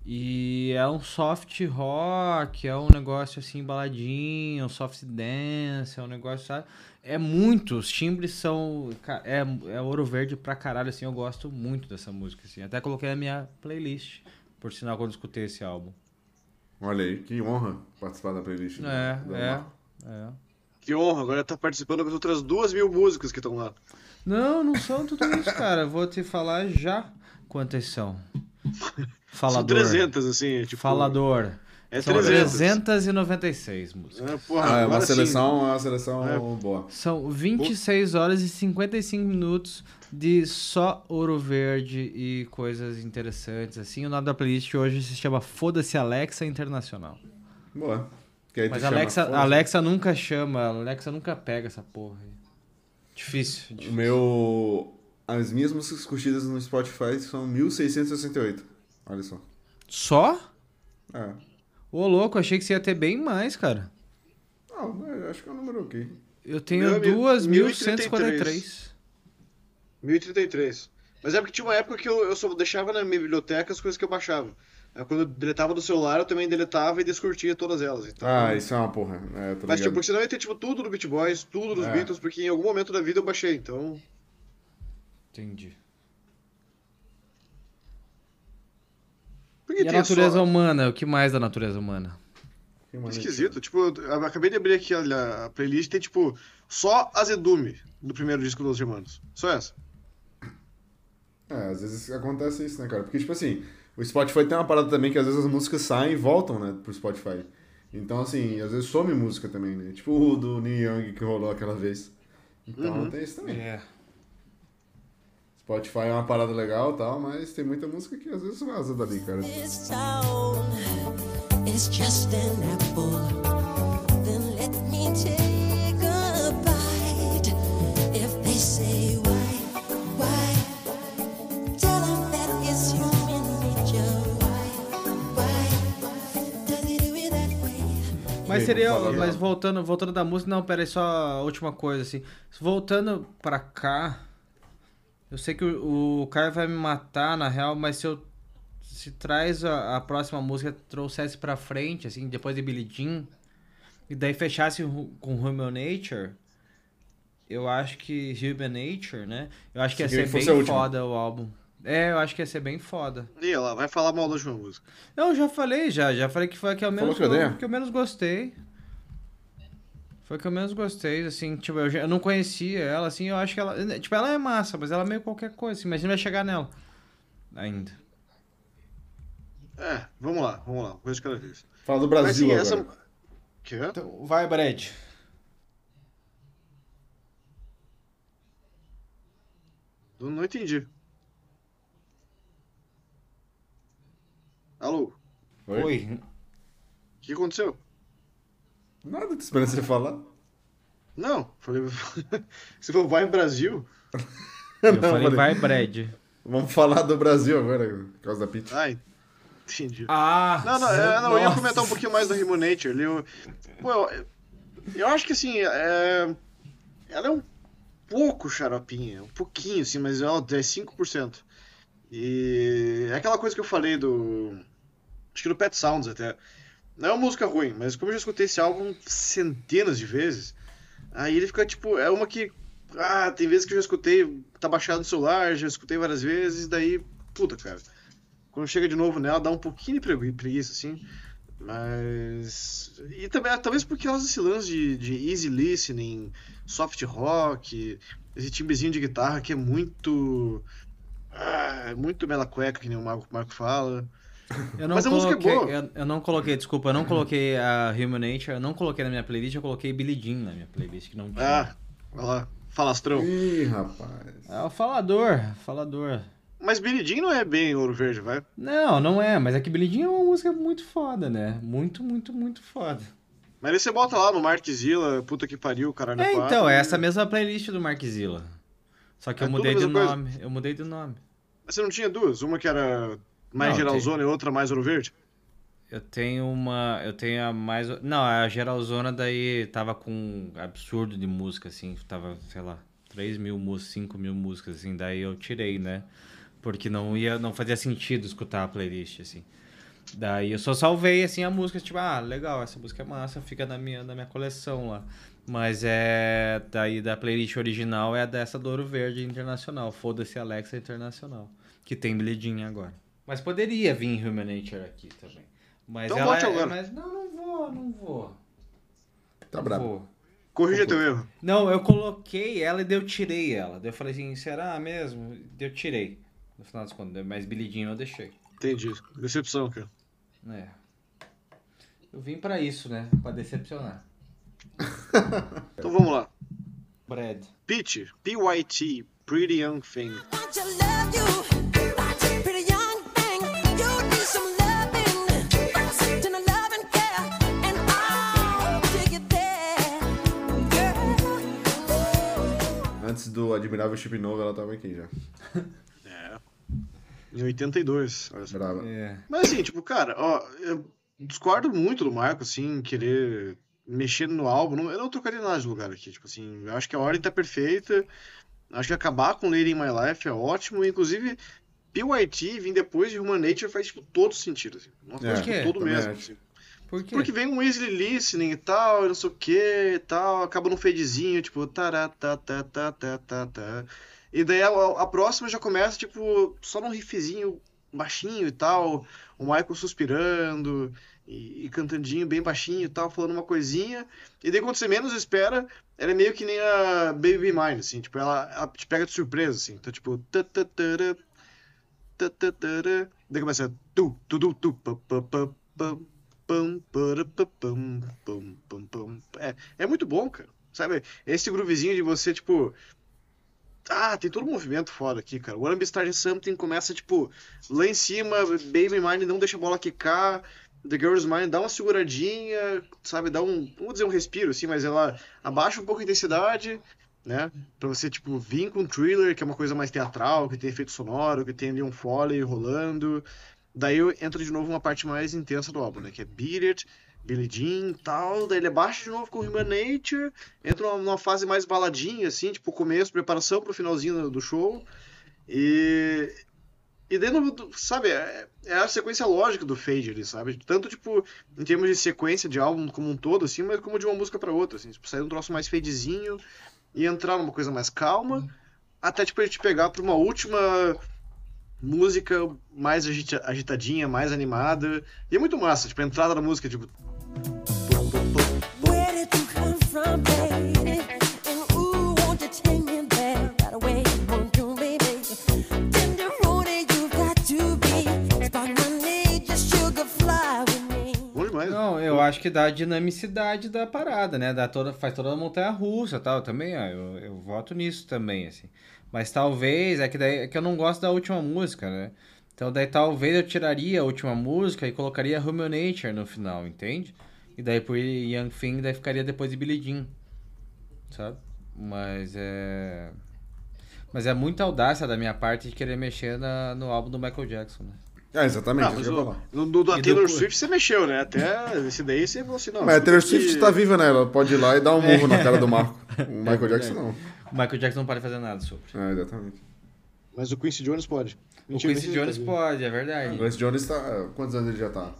E é um soft rock, é um negócio assim, baladinho, um soft dance, é um negócio, sabe? É muito, os timbres são. É, é ouro verde pra caralho, assim, eu gosto muito dessa música, assim. Até coloquei na minha playlist, por sinal, quando escutei esse álbum. Olha aí, que honra participar da playlist. É, do é, Marco. É. Que honra, agora tá participando das outras duas mil músicas que estão lá. Não, não são tudo isso, cara. Vou te falar já quantas são. Falador. São 300, assim, tipo... Falador. É São 300. 396 músicas. É, porra, Ah, é uma agora sim. seleção, é uma seleção É. boa. São 26 horas e 55 minutos de só ouro verde e coisas interessantes, assim. O nome da playlist hoje se chama Foda-se Alexa Internacional. Boa. Que aí tu Mas Alexa. Alexa nunca chama, Alexa nunca pega essa porra aí. Difícil. O difícil. meu. As minhas músicas curtidas no Spotify são 1668. Olha só. Só? É. Ô, louco, achei que você ia ter bem mais, cara. Não, eu acho que é um número ok. Eu tenho Meu, mil- 2.143. 1033. Mas é porque tinha uma época que eu, eu só deixava na minha biblioteca as coisas que eu baixava. Quando eu deletava do celular, eu também deletava e descurtia todas elas. Então... Ah, isso é uma porra. É, tô Mas, tipo, porque senão eu ia ter, tipo, tudo do Beat Boys, tudo dos É. Beatles, porque em algum momento da vida eu baixei, então... Entendi. Por que E a natureza só... humana? O que mais da natureza humana? Esquisito. Tipo, eu acabei de abrir aqui a, a playlist tem, tipo, só Azedume do primeiro disco dos Irmãos. Só essa. É, às vezes acontece isso, né, cara? Porque, tipo assim, o Spotify tem uma parada também que às vezes as músicas saem e voltam, né, pro Spotify. Então, assim, às vezes some música também, né? Tipo o do Neil Young que rolou aquela vez. Então Uhum. tem isso também. É. Spotify é uma parada legal e tal, mas tem muita música que às vezes vaza dali, cara. This town is just an apple. Mas seria. Mas voltando, voltando da música, não, pera aí, só a última coisa, assim. Voltando pra cá, eu sei que o, o Caio vai me matar, na real, mas se eu. Se traz a, a próxima música, trouxesse pra frente, assim, depois de Billie Jean, e daí fechasse com Human Nature, eu acho que Human Nature, né? Eu acho que ia ser bem foda o álbum. É, eu acho que ia ser bem foda. E ela vai falar mal da última música. Não, eu já falei, já. Já falei que foi a que eu menos, que odeia? que eu menos gostei. Foi a que eu menos gostei, assim, tipo, eu, já- eu não conhecia ela, assim, eu acho que ela... Tipo, ela é massa, mas ela é meio qualquer coisa, assim, mas não vai chegar nela. Ainda. É, vamos lá, vamos lá. Coisa de cada vez. Fala do Mas Brasil sim, agora. essa... Que? Então, vai, Brad. Eu não entendi. Alô? Oi? Oi. O que aconteceu? Nada, tô esperando você falar. Não, falei. Se for vai em Brasil. Eu Não, falei, falei- vai, Brad. Vamos falar do Brasil agora, por causa da Pitty. Ai, entendi. Ah! Não, não, é, não, eu ia comentar um pouquinho mais da Human Nature. Eu, pô, eu, eu acho que assim, é, ela é um pouco xaropinha, um pouquinho, assim, mas ela é 5%. E é aquela coisa que eu falei do. Acho que do Pet Sounds até. Não é uma música ruim, mas como eu já escutei esse álbum centenas de vezes, aí ele fica tipo. É uma que. Ah, tem vezes que eu já escutei, tá baixado no celular, já escutei várias vezes, daí. Puta, cara. Quando chega de novo nela, dá um pouquinho de pregui- preguiça, assim. Mas. E também, talvez por causa desse lance de, de easy listening, soft rock, esse timbrezinho de guitarra que é muito. Ah, é muito mela cueca, que nem o Marco, Marco fala. Eu não Mas a música é coloquei, boa. Eu, eu não coloquei, desculpa, eu não coloquei a Human Nature, eu não coloquei na minha playlist, eu coloquei Billie Jean na minha playlist, que não tinha. Ah, olha lá, falastrão. Ih, rapaz. É o falador, falador. Mas Billie Jean não é bem ouro verde, vai? Não, não é, mas é que Billie Jean é uma música muito foda, né? Muito, muito, muito foda. Mas aí você bota lá no Marquezilla, puta que pariu, caralho. É, então, é e- essa mesma playlist do Marquezilla. Só que É eu mudei de mesma coisa? nome, eu mudei de nome. Mas você não tinha duas? Uma que era mais Não, geralzona e outra mais ouro verde? Eu tenho uma. Eu tenho a mais. Não, a geralzona daí tava com um absurdo de música, assim. Tava, sei lá, 3 mil músicas, 5 mil músicas, assim. Daí eu tirei, né? Porque não ia. Não fazia sentido escutar a playlist, assim. Daí eu só salvei, assim, a música, tipo, ah, legal, essa música é massa, fica na minha, na minha coleção lá. Mas é. Daí da playlist original é a dessa do Ouro Verde Internacional. Foda-se Alexa Internacional. Que tem Jean agora. Mas poderia vir Human Nature aqui também. Mas Então ela bote é- agora. Mas não, não vou, não vou. Tá Não brabo. vou. Corrija teu erro. Não, eu coloquei ela e daí eu tirei ela. Daí eu falei assim, será mesmo? Daí eu tirei. No final das contas, mas Jean eu deixei. Entendi. Decepção, cara. É. Eu vim pra isso, né? Pra decepcionar. Então vamos lá. Brad. Peach, PYT, Pretty Young Thing. Do Admirável Chip Novo, ela tava aqui já. É. Em 82. Olha só. Brava. É. Mas assim, tipo, cara, ó, eu discordo muito do Marco, assim, querer mexer no álbum. Não- eu não trocaria nada de lugar aqui, tipo assim, eu acho que a ordem tá perfeita. Acho que acabar com Lady in My Life é ótimo. Inclusive, PYT vir depois de Human Nature faz, tipo, todo sentido. Assim. Uma coisa, É, tipo, todo mesmo. acho. assim. Por quê? Porque vem um easily listening e tal, não sei o que e tal, acaba num fadezinho, tipo, tará, tá, tá, tá, tá, tá, tá. E daí a, a próxima já começa, tipo, só num riffzinho baixinho e tal, o Michael suspirando e, e cantandinho bem baixinho e tal, falando uma coisinha. E daí quando você menos espera, ela é meio que nem a Baby Mine, assim, tipo, ela, ela te pega de surpresa, assim. Então, tipo, tá, tá, tará, tá, tá, tará. daí começa tu, tu, tu, tu, pa, pa, pa, pa, É, é muito bom, cara. Sabe? Esse groovezinho de você, tipo. Ah, tem todo um movimento foda aqui, cara. O Be Starting Something começa, tipo, lá em cima, Baby Mine não deixa a bola quicar. The Girl's Mind dá uma seguradinha, sabe? Dá um, vou dizer um respiro, assim, mas ela abaixa um pouco a intensidade, né? Pra você, tipo, vir com um thriller, que é uma coisa mais teatral, que tem efeito sonoro, que tem ali um foley rolando. Daí entra de novo uma parte mais intensa do álbum, né? Que é Beat It, Billie Jean e tal. Daí ele abaixa de novo com Human Nature. Entra numa, numa fase mais baladinha, assim, tipo começo, preparação pro finalzinho do- show. E. E daí, sabe, é, é a sequência lógica do Fade ali, sabe? Tanto, tipo, em termos de sequência de álbum como um todo, assim, mas como de uma música pra outra, assim. Tipo, sair um troço mais fadezinho e entrar numa coisa mais calma. Até, tipo, a gente pegar pra uma última música mais agita- agitadinha, mais animada. E é muito massa, tipo, a entrada da música, tipo. Não, eu acho que dá a dinamicidade da parada, né? Dá toda, faz toda a montanha russa tal. Também, ó, eu, eu voto nisso também, assim. Mas talvez, é que, daí, é que eu não gosto da última música, né? Então daí talvez eu tiraria a última música e colocaria Human Nature no final, entende? E daí por Young Thing, daí ficaria depois de Billie Jean. Sabe? Mas é. Mas é muita audácia da minha parte de querer mexer na- no álbum do Michael Jackson, né? É, exatamente. Não, isso mas o, no, do, da E Taylor depois- Swift você mexeu, né? Até esse daí você falou assim, não. Mas a Taylor Swift que- tá viva, né? Ela pode ir lá e dar um murro na cara do Marco. O Michael Jackson não. O Michael Jackson não pode fazer nada sobre. É, exatamente. Mas o Quincy Jones pode. O Mentira, Quincy Jones ele pode, é O verdade. Grace Jones tá. Quantos anos ele já tá?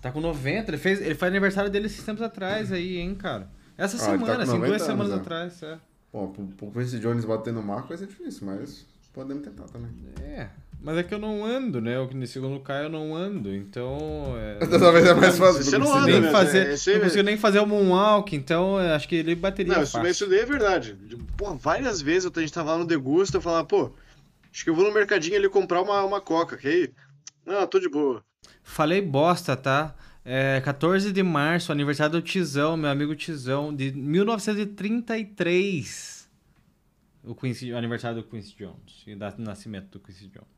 Tá com 90, ele fez, ele foi aniversário dele esses tempos atrás aí, hein, cara. Essa Ah, ele tá semana, com assim, 90 duas anos, semanas é. atrás, é. Bom, pro, pro Quincy Jones bater no Marco vai ser difícil, mas podemos tentar também. É, mas é que eu não ando, né? O que segundo o Caio eu não ando, então. É, Dessa vez é mais fácil Você do não anda, nem né? fazer, É, não consigo nem fazer o Moonwalk, então é, acho que ele bateria Não, isso, isso daí é verdade. Pô, várias vezes a gente tava lá no Degusta, eu falava, pô, acho que eu vou no mercadinho ali comprar uma, uma coca, que aí. Não, tô de boa. Falei bosta, tá? É 14 de março, aniversário do Tizão, meu amigo Tizão, de 1933. O, Quincy, o aniversário do Quincy Jones. E do nascimento do Quincy Jones.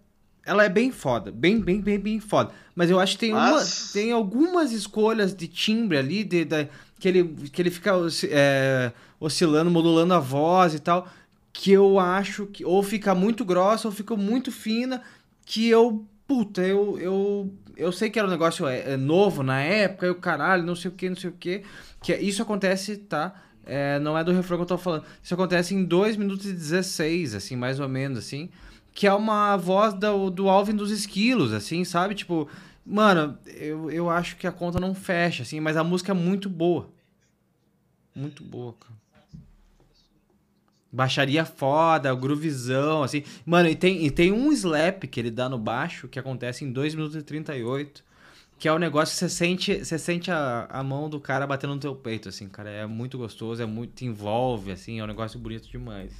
Ela é bem foda. Bem, bem, bem, bem foda. Mas eu acho que tem, uma, Mas- tem algumas escolhas de timbre ali, de, da- que, ele, que ele fica é, oscilando, modulando a voz e tal. Que eu acho que ou fica muito grossa ou fica muito fina. Que eu. Puta, eu. Eu, eu sei que era um negócio é, é novo na época, eu caralho, não sei o que, não sei o que. Que é- isso acontece, tá? É, não é do refrão que eu tô falando. Isso acontece em 2 minutos e 16, assim, mais ou menos, assim. Que é uma voz do, do Alvin dos Esquilos, assim, sabe? Tipo, mano, eu, eu acho que a conta não fecha, assim, mas a música é muito boa. Muito boa, cara. Baixaria foda, groovizão, assim. Mano, e tem, e tem um slap que ele dá no baixo que acontece em 2 minutos e 38. Que é o negócio que você sente, você sente a, a mão do cara batendo no teu peito, assim, cara. É muito gostoso, é muito. te envolve, assim, é um negócio bonito demais.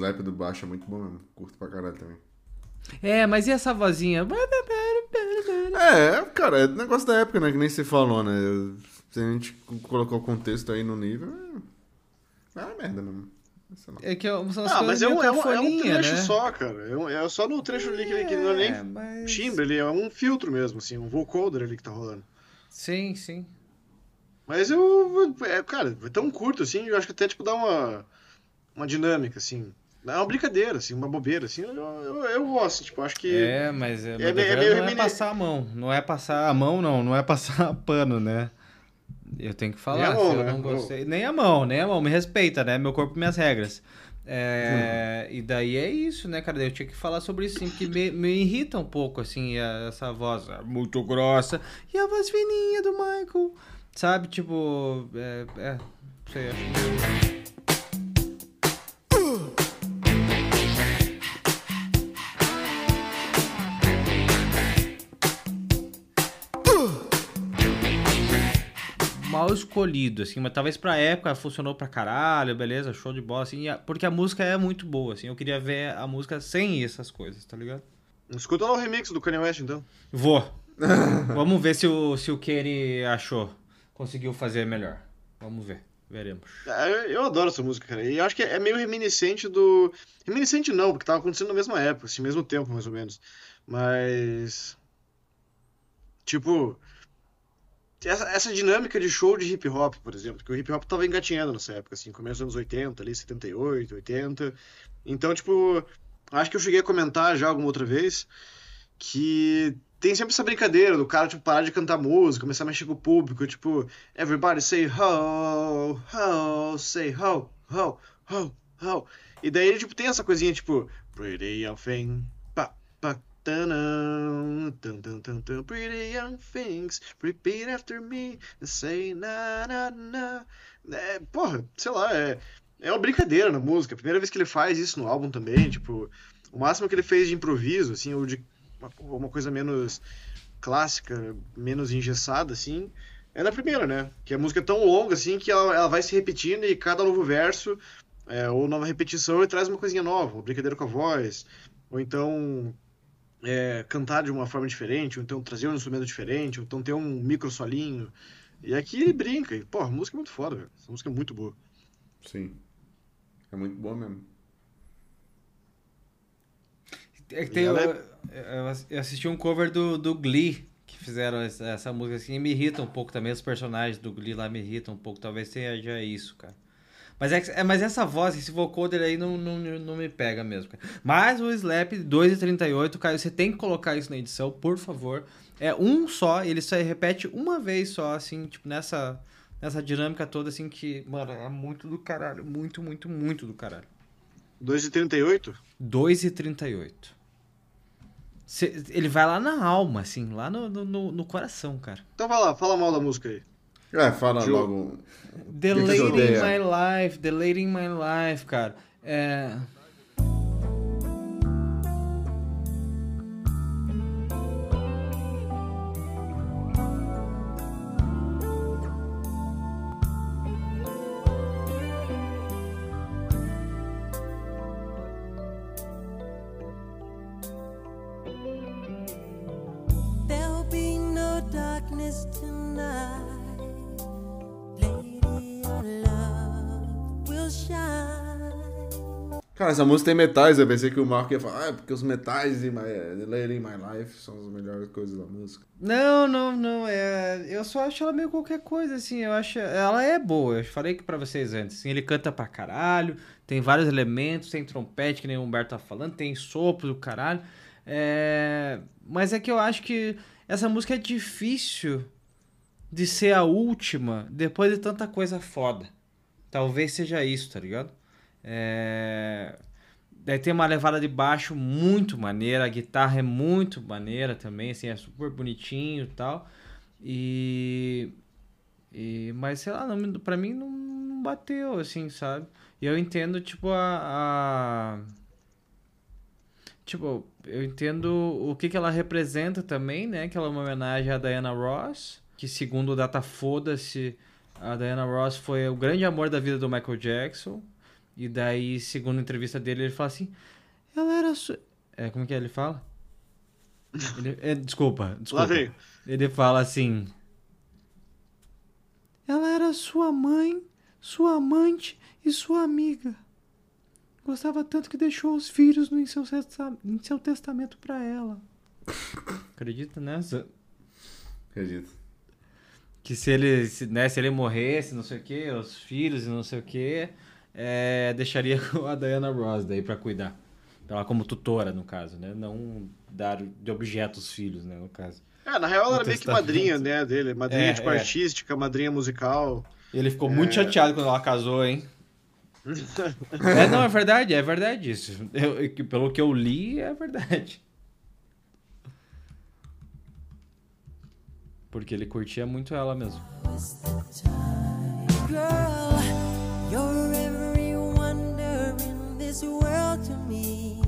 Slap do baixo é muito bom mesmo. Curto pra caralho também. É, mas e essa vozinha? É, cara, é negócio da época, né? Que nem você falou, né? Se a gente colocou o contexto aí no nível, é, é uma merda mesmo. É que são as Ah, mas é meio um, é, um, é um trecho né? só, cara. É, um- é só no trecho ali que, ele- que não é nem É, mas- timbre, ele é um filtro mesmo, assim, um vocoder ali que tá rolando. Sim, sim. Mas eu. É, cara, é tão curto assim, eu acho que até tipo dá uma. Uma dinâmica, assim. É uma brincadeira, assim, uma bobeira, assim. Eu, eu, eu gosto, tipo, acho que. É, mas é, é mas meio- é não meio é passar a mão. Não é passar a mão, não. Não é passar pano, né? Eu tenho que falar. Mão, se eu né? não gostei. Nem a mão, nem a mão. Me respeita, né? Meu corpo, minhas regras. É, Hum. E daí é isso, né, cara? Eu tinha que falar sobre isso, sim, porque me, me irrita um pouco, assim, essa voz é, muito grossa e a voz fininha do Michael. Sabe? Tipo. É. é não sei, acho. Escolhido, assim, mas talvez pra época funcionou pra caralho, beleza, show de bola, assim, porque a música é muito boa, assim, eu queria ver a música sem essas coisas, tá ligado? Escuta lá o remix do Kanye West, então. Vou. Vamos ver se o, se o Kenny achou, conseguiu fazer melhor. Vamos ver, veremos. Ah, Eu, eu adoro essa música, cara. E eu acho que é meio reminiscente do. Reminiscente não, porque tava acontecendo na mesma época, assim, mesmo tempo, mais ou menos. Mas. Tipo. Essa, essa dinâmica de show de hip hop, por exemplo, que o hip hop tava engatinhando nessa época, assim, começo dos anos 80, ali, 78, 80. Então, tipo, acho que eu cheguei a comentar já alguma outra vez que tem sempre essa brincadeira do cara, tipo, parar de cantar música, começar a mexer com o público, tipo, everybody say ho, ho, say ho, ho, ho, ho. E daí ele, tipo, tem essa coisinha, tipo, pretty thing, Tanã, tan, tan, tan, tan, Pretty young things, repeat after me, say na na na. É, porra, sei lá, é, é uma brincadeira na música. Primeira vez que ele faz isso no álbum também, tipo, o máximo que ele fez de improviso, assim, ou de uma, uma coisa menos clássica, menos engessada, assim, é na primeira, né? Que a música é tão longa, assim, que ela, ela vai se repetindo e cada novo verso, é, ou nova repetição, ele traz uma coisinha nova, uma brincadeira com a voz, ou então é, cantar de uma forma diferente, ou então trazer um instrumento diferente, ou então ter um micro solinho. E aqui ele brinca, e, pô, a música é muito foda, velho. Essa música é muito boa. Sim. É muito boa mesmo. É que tem, eu, eu- eu assisti um cover do, do Glee, que fizeram essa, essa música assim, e me irrita um pouco também, os personagens do Glee lá me irritam um pouco, talvez seja isso, cara. Mas, é, é, mas essa voz, esse vocoder aí não, não, não me pega mesmo, cara. Mas o Slap 2,38, cara, você tem que colocar isso na edição, por favor. É um só, ele só repete uma vez só, assim, tipo, nessa, nessa dinâmica toda, assim, que, mano, é muito do caralho, muito, muito, muito do caralho. 2,38? 2,38. Cê- Ele vai lá na alma, assim, lá no, no, no- no coração, cara. Então vai lá, fala mal da música aí. É, fala logo. The Lady in? My Life, The Lady in My Life, cara. É. essa música tem metais. Eu pensei que o Marco ia falar, ah, porque os metais de my, Lady in My Life são as melhores coisas da música. Não, não, não. É... Eu só acho ela meio qualquer coisa, assim. Eu acho. Ela é boa. Eu falei que pra vocês antes. Assim, ele canta pra caralho. Tem vários elementos. Tem trompete, que nem o Humberto tá falando. Tem sopro do caralho. É... Mas é que eu acho que essa música é difícil de ser a última depois de tanta coisa foda. Talvez seja isso, tá ligado? É... Daí tem uma levada de baixo muito maneira, a guitarra é muito maneira também, assim, é super bonitinho e tal. E... e mas sei lá, não, pra mim não, não bateu, assim, sabe? E eu entendo, tipo, a... a- Tipo, eu entendo o que, que ela representa também, né? Que ela é uma homenagem à Diana Ross, que segundo o Data Foda-se, a Diana Ross foi o grande amor da vida do Michael Jackson. E daí, segundo a entrevista dele, ele fala assim: ela era. Su... É, como que é? ele fala? Ele- é, desculpa, desculpa. Lá vem. Ele fala assim: Ela era sua mãe, sua amante e sua amiga. Gostava tanto que deixou os filhos no, em, seu, em seu testamento pra ela. Acredita nessa? Acredito. Que se ele, se, né, se ele morresse, não sei o que, os filhos e não sei o que, deixaria com a Diana Ross daí pra cuidar. Ela como tutora, no caso, né? Não dar de objeto os filhos, né, no caso. É, na real ela era meio que madrinha, né, dele. Madrinha, É, tipo, é. artística, madrinha musical. Ele ficou muito chateado quando ela casou, hein? é, não, é verdade, é verdade isso. Eu- eu- pelo que eu li, é verdade. Porque ele curtia muito ela mesmo. Girl, this world to me.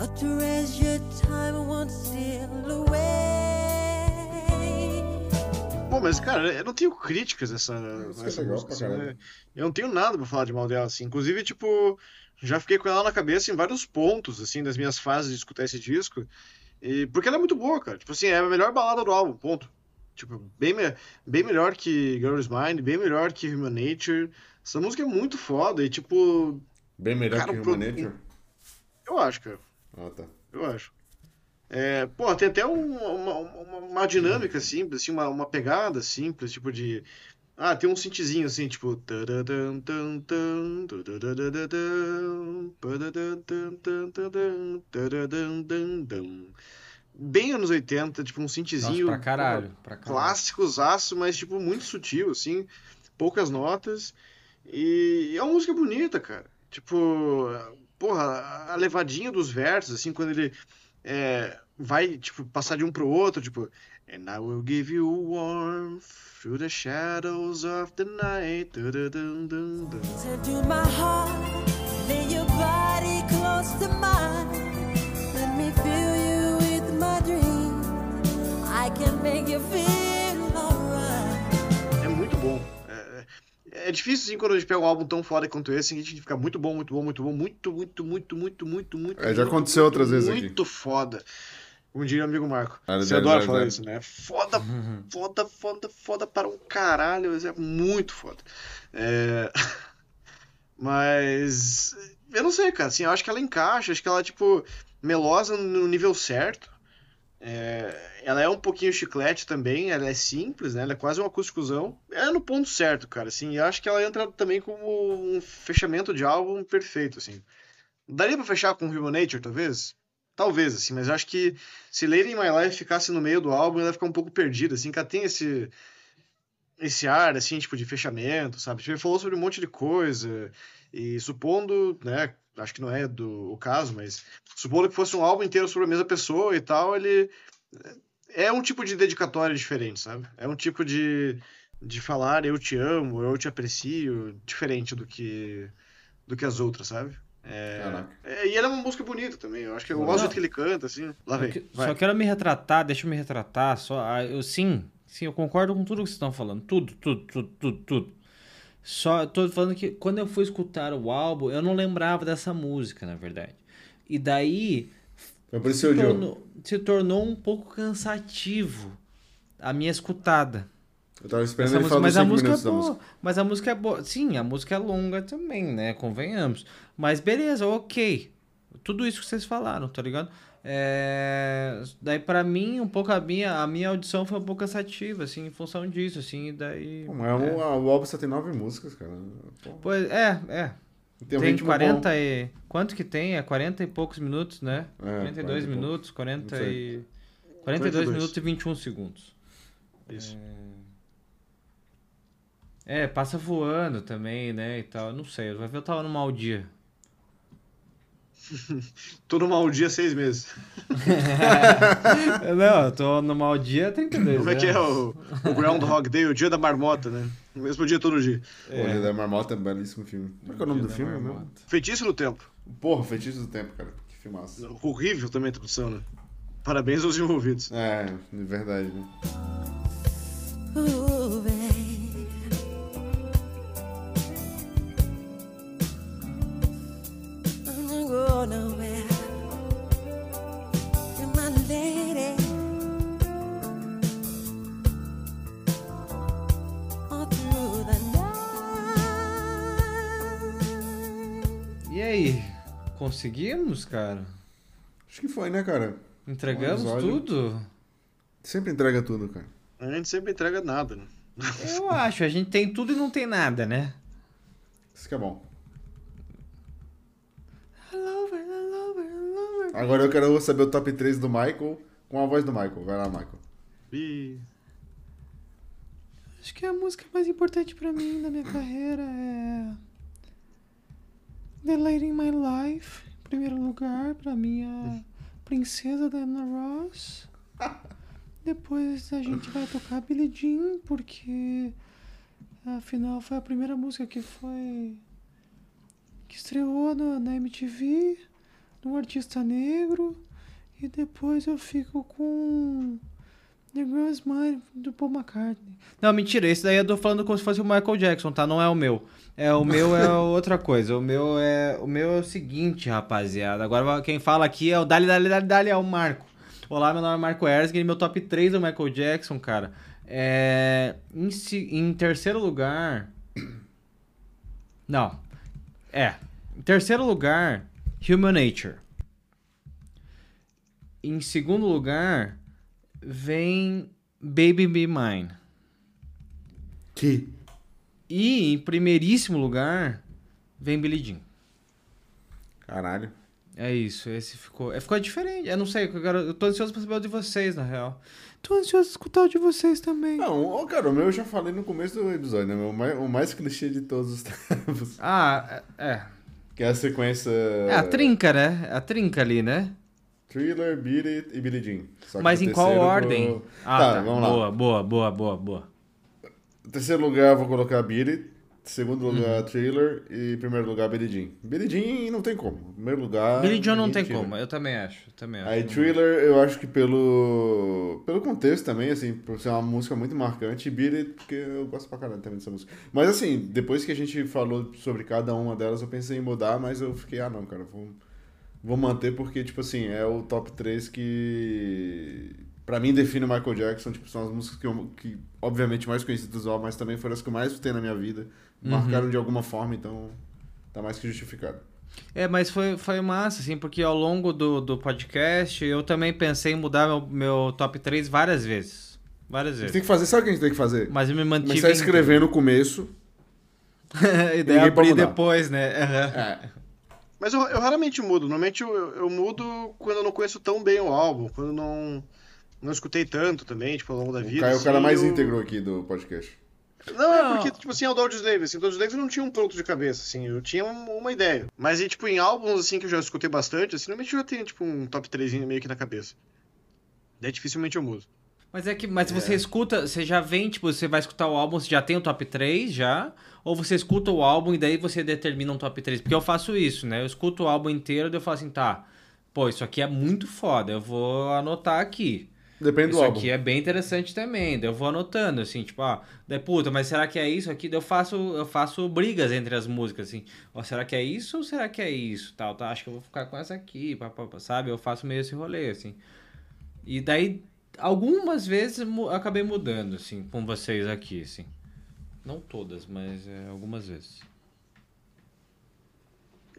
A treasured time won't steal away. Pô, mas, cara, eu não tenho críticas nessa, Isso é nessa legal música. assim, né? Eu não tenho nada pra falar de mal dela, assim. Inclusive, tipo, já fiquei com ela na cabeça em vários pontos, assim, das minhas fases de escutar esse disco. E, porque ela é muito boa, cara. Tipo assim, é a melhor balada do álbum, ponto. Tipo, bem, bem melhor que Girl Is Mine, bem melhor que Human Nature. Essa música é muito foda e, tipo, Bem melhor Cara, que o Human pro- Nature? eu acho, cara. Ah, tá. Eu acho. É, pô, tem até um- uma, uma, uma dinâmica simples, assim, uma, uma pegada simples, tipo de. Ah, tem um synthzinho assim, tipo. Bem anos 80, tipo um Nossa, synthzinho. pra caralho. Pra caralho. Mas tipo muito sutil, assim, poucas notas. E é uma música bonita, cara. Tipo, porra, a levadinha dos versos, assim, quando ele é, vai, tipo, passar de um pro outro, tipo, And I will give you warmth through the shadows of the night. Du-du-dum-dum-dum. Into my heart, lay your body close to mine. Let me fill you with my dreams. I can make you feel é- difícil, assim, quando a gente pega um álbum tão foda quanto esse, a gente fica muito bom, muito bom, muito bom, muito, muito, muito, muito, muito, muito. É, já muito, aconteceu muito, outras vezes aqui. Muito foda. Como diria o amigo Marco. Ah, Você adora falar isso, né? Foda, foda, foda, foda para um caralho. É muito foda. É... Mas. Eu não sei, cara. Assim, eu acho que ela encaixa. Acho que ela, tipo, melosa no nível certo. É, ela é um pouquinho chiclete também, ela é simples, né? Ela é quase um acústicozão. É no ponto certo, cara, assim. Eu acho que ela entra também como um fechamento de álbum perfeito, assim. Daria pra fechar com Human Nature, talvez? Talvez, assim, mas eu acho que se Lady in My Life ficasse no meio do álbum, ela ia ficar um pouco perdida, assim, que ela tem esse esse ar, assim, tipo, de fechamento, sabe? Tipo, ele falou sobre um monte de coisa, e supondo, né, acho que não é do, o caso, mas supondo que fosse um álbum inteiro sobre a mesma pessoa e tal, ele é um tipo de dedicatória diferente, sabe? É um tipo de, de falar eu te amo, eu te aprecio, diferente do que do que as outras, sabe? É, é, e ela é uma música bonita também, eu acho que eu gosto do jeito que ele canta, assim. Lá Só, vem, que- vai. só quero me retratar, deixa eu me retratar. Só, ah, eu, sim, sim, eu concordo com tudo que vocês estão falando. Tudo, tudo, tudo, tudo, tudo. Só tô falando que quando eu fui escutar o álbum, eu não lembrava dessa música, na verdade. E daí Foi por isso se que eu jogo. tornou, se tornou um pouco cansativo a minha escutada. Eu tava esperando Essa ele música- falar mas a 5 música é boa. música. Mas a música é boa. Sim, a música é longa também, né? Convenhamos. Mas beleza, ok. Tudo isso que vocês falaram, tá ligado? É, Daí pra mim, um pouco a minha, a minha audição foi um pouco cansativa, assim, em função disso, assim, daí... Pô, mas é um- o álbum só tem 9 músicas, cara. Pô, Pois, é, é. tem um Tem ritmo 40 e... Quanto que tem? É 40 e poucos minutos, né? É, 42 40 e minutos, 40 Não e... 42 42. minutos e 21 segundos. Isso. É, passa voando também, né, e tal. Não sei, vai ver eu tava num mau dia. Tô no mau dia seis meses. Não, eu tô no mau dia 32 Como é que é o, o Groundhog Day, o dia da marmota, né? O mesmo dia todo dia. Bom. Pô, Dia da Marmota é um belíssimo filme. Como é que é o nome do filme mesmo? Feitiço no tempo. Porra, Feitiço do Tempo, cara. Que filmaço. Horrível também a tradução, né? Parabéns aos envolvidos. É, de verdade, né? Aí? Conseguimos, cara? Acho que foi, né, cara? Entregamos Um tudo? Sempre entrega tudo, cara. A gente sempre entrega nada, né? Eu acho, a gente tem tudo e não tem nada, né? Isso que é bom. Agora eu quero saber o top 3 do Michael com a voz do Michael. Vai lá, Michael. E Acho que a música mais importante pra mim na minha carreira é The Lady in My Life, em primeiro lugar, pra é Princesa Diana Ross. Depois a gente vai tocar Billie Jean, porque afinal foi a primeira música que foi que estreou no- na MTV, no artista negro, e depois eu fico com The Girl Is Mine do Paul McCartney. Não, mentira, esse daí eu tô falando como se fosse o Michael Jackson, tá? Não é o meu. É, o meu é outra coisa. O meu é o meu é o seguinte, rapaziada. Agora quem fala aqui é o Dali Dali Dali Dali, é o Marco. Olá, meu nome é Marco Ersgen, meu top 3 do Michael Jackson, cara. É, em, em terceiro lugar. Não. É. Em terceiro lugar, Human Nature. Em segundo lugar, vem Baby Be Mine. Que? E em primeiríssimo lugar, vem Billie Jean. Caralho. É isso, esse ficou. É, ficou diferente. Eu não sei, eu, quero, eu tô ansioso pra saber o de vocês, na real. Tô ansioso pra escutar o de vocês também. Não, ô, cara, o meu eu já falei no começo do episódio, né? O mais, o mais clichê de todos os tempos. Ah, é. é. Que é a sequência. É a trinca, né? A trinca ali, né? Thriller, Beat It e Billie Jean. Mas em qual ordem? vou- Ah, tá, tá. vamos lá. Boa, boa, boa, boa, boa. Em terceiro lugar, vou colocar Beat It. Segundo Uhum. lugar, Thriller. E em primeiro lugar, Billie Jean. Billie Jean não tem como. Primeiro lugar. Billy John não tem tira. como, eu também acho. Também acho. Aí Thriller, eu acho que pelo pelo contexto também, assim, por ser uma música muito marcante, e porque eu gosto pra caralho também dessa música. Mas assim, depois que a gente falou sobre cada uma delas, eu pensei em mudar, mas eu fiquei, ah não, cara, vou, vou manter porque, tipo assim, é o top 3 que pra mim define o Michael Jackson, tipo, são as músicas que, eu, que obviamente mais conhecidas do álbum, mas também foram as que eu mais escutei na minha vida, marcaram de alguma forma, então tá mais que justificado. É, mas foi, foi massa, assim, porque ao longo do, do podcast eu também pensei em mudar meu, meu top 3 várias vezes. Várias A gente vezes. tem que fazer, sabe o que a gente tem que fazer? Mas eu me mantive. Começar a em- escrever no começo, e daí abrir depois, né? Aham. É. Mas eu, eu raramente mudo. Normalmente eu, eu, eu mudo quando eu não conheço tão bem o álbum, quando eu não, não escutei tanto também, tipo, ao longo da O vida. Caio é o cara assim, mais eu- íntegro aqui do podcast. Não, é porque, tipo assim, é o do Audioslave, assim, o do Audioslave eu não tinha um pronto de cabeça, assim, eu tinha um- uma ideia. Mas, e, tipo, em álbuns, assim, que eu já escutei bastante, assim, normalmente eu já tenho, tipo, um top 3 meio que na cabeça. Daí dificilmente eu mudo. Mas é que, mas você escuta, você já vem, tipo, você vai escutar o álbum, você já tem o top 3 já? Ou você escuta o álbum e daí você determina um top 3? Porque eu faço isso, né? Eu escuto o álbum inteiro e eu falo assim, tá, pô, isso aqui é muito foda, eu vou anotar aqui. Depende Isso do álbum. aqui é bem interessante também. Daí eu vou anotando, assim, tipo, ó, daí, puta, mas será que é isso aqui? Daí eu faço, eu faço brigas entre as músicas, assim. Ó, será que é isso ou será que é isso? Tal, tá, acho que eu vou ficar com essa aqui, pá, pá, pá, sabe? Eu faço meio esse rolê, assim. E daí, algumas vezes acabei mudando, assim, com vocês aqui, assim. Não todas, mas é, algumas vezes.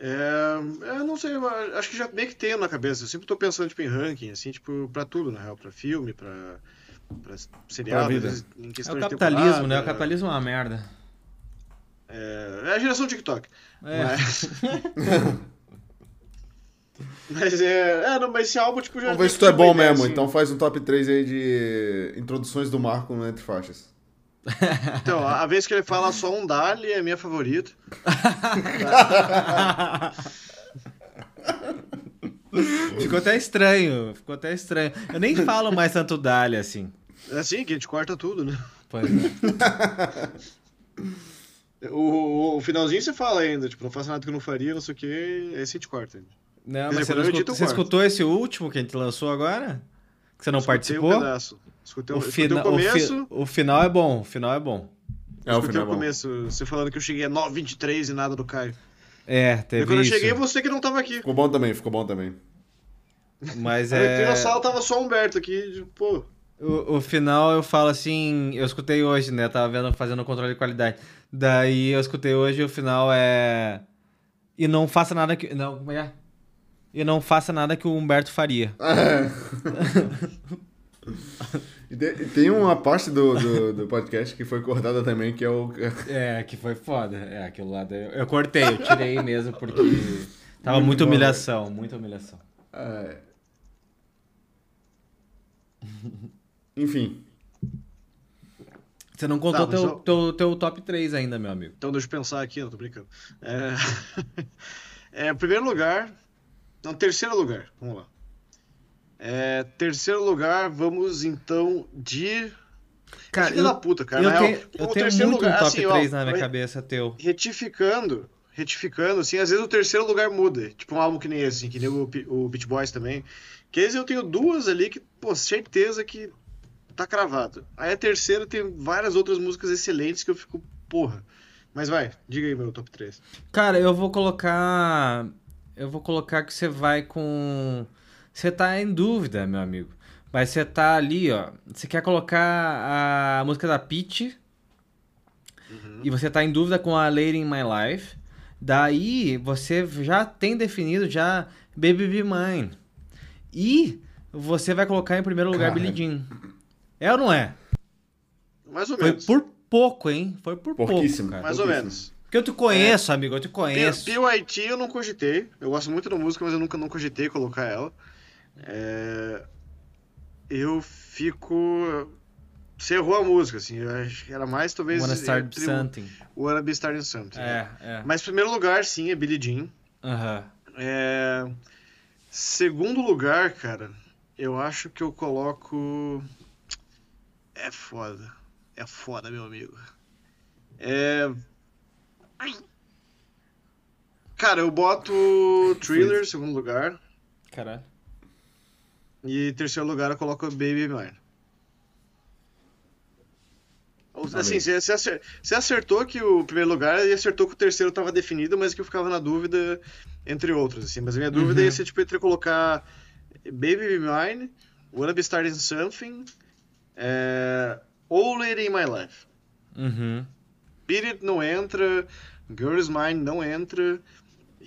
É, eu não sei, acho que já meio que tenho na cabeça. Eu sempre tô pensando, tipo, em ranking, assim, tipo, pra tudo, na real. Pra filme, pra, pra seriado, Pra vida. às vezes, em É o capitalismo, né? O capitalismo é uma merda. É, é a geração TikTok. É. Mas... mas é... É, não, mas esse álbum, tipo, já... Vamos ver se tu é bom mesmo. assim. Então faz um top 3 aí de introduções do Marco no Entre Faixas. Então, a vez que ele fala só um Dali é minha favorita. Ficou até estranho, ficou até estranho. Eu nem falo mais tanto Dali, assim. É assim, que a gente corta tudo, né? Pois é. O, o- finalzinho você fala ainda, tipo, não faça nada que eu não faria, não sei o que, esse a gente corta. Não, Quer mas você, não escutou, você escutou esse último que a gente lançou agora? Que você não Escutei participou? um pedaço. Escutei, o, o, escutei fina- o começo, o, fi- o final é bom, o final é bom. É o escutei final o bom. começo, você falando que eu cheguei a 9,23 e nada do Caio. É, E teve quando eu isso. cheguei, você que não tava aqui. Ficou bom também, ficou bom também. Mas eu é... na sala, tava só o Humberto aqui, tipo, pô... O, o final eu falo assim, eu escutei hoje, né? Tava vendo, fazendo o controle de qualidade. Daí eu escutei hoje e o final é. E não faça nada que. Não, como é? E não faça nada que o Humberto faria. E, e tem uma parte do, do, do podcast que foi cortada também, que é o. É, que foi foda. É, aquilo lá. daí Eu, eu cortei, eu tirei mesmo porque. Tava Muito muita bom, humilhação, muita humilhação. É. Enfim. Você não contou Tá, teu, eu- teu, teu top 3 ainda, meu amigo. Então deixa eu pensar aqui, não tô brincando. É... é, primeiro lugar. Não, terceiro lugar. Vamos lá. É, terceiro lugar, vamos então de. Cara, Filho eu, da puta, cara. eu na tenho, real, eu o tenho terceiro muito lugar, um top assim, ó, 3 na minha cabeça teu. Retificando, retificando, assim, às vezes o terceiro lugar muda. Tipo um álbum que nem esse, assim, que nem o, o Beach Boys também. Que esse eu tenho duas ali que, pô, certeza que tá cravado. Aí a terceira tem várias outras músicas excelentes que eu fico, porra. Mas vai, diga aí meu top 3. Cara, eu vou colocar. Eu vou colocar que você vai com. Você tá em dúvida, meu amigo. Mas você tá ali, ó. Você quer colocar a música da Peach. E você tá em dúvida com a Lady in My Life. Daí você já tem definido já Baby Be Mine. E você vai colocar em primeiro lugar Caralho. Billie Jean. É ou não é? Mais ou Foi menos. por pouco, hein? Foi por pouco, Pouquíssimo. cara. Mais ou menos. Porque eu te conheço, amigo, eu te conheço. PYT eu não cogitei. Eu gosto muito da música, mas eu nunca não cogitei colocar ela. É, Eu fico. Você errou a música, assim. Eu acho que era mais talvez. Wanna start entre something. Wanna Be Starting Something. né? É, é. Mas primeiro lugar, sim, é Billie Jean. Aham. É... Segundo lugar, cara, eu acho que eu coloco. É foda. É foda, meu amigo. É. Cara, eu boto Thriller em segundo lugar. Caralho. E em terceiro lugar eu coloco Baby Mine. Assim, você você acer- você acertou que o primeiro lugar e acertou que o terceiro estava definido, mas que eu ficava na dúvida entre outros, assim. Mas a minha dúvida ia ser, tipo, entre colocar Baby Be Mine, Wanna Be Starting Something, é... ou Lady in My Life. Uhum. Beat It não entra, Girl is Mine não entra,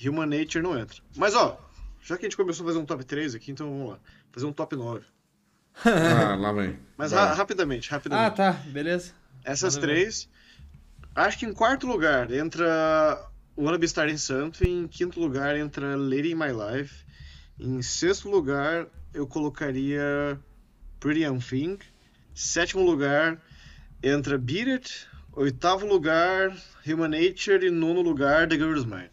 Human Nature não entra. Mas, ó, já que a gente começou a fazer um top 3 aqui, então vamos lá. Fazer um top 9. Ah, lá vem. Mas ra- rapidamente, rapidamente. Ah, tá. Beleza. Essas três. Acho que em quarto lugar entra Wanna Be Starting Something. Em quinto lugar entra Lady in My Life. Em sexto lugar eu colocaria Pretty Young Thing. Sétimo lugar entra Beat It. Oitavo lugar Human Nature. E nono lugar The Girl's Mind.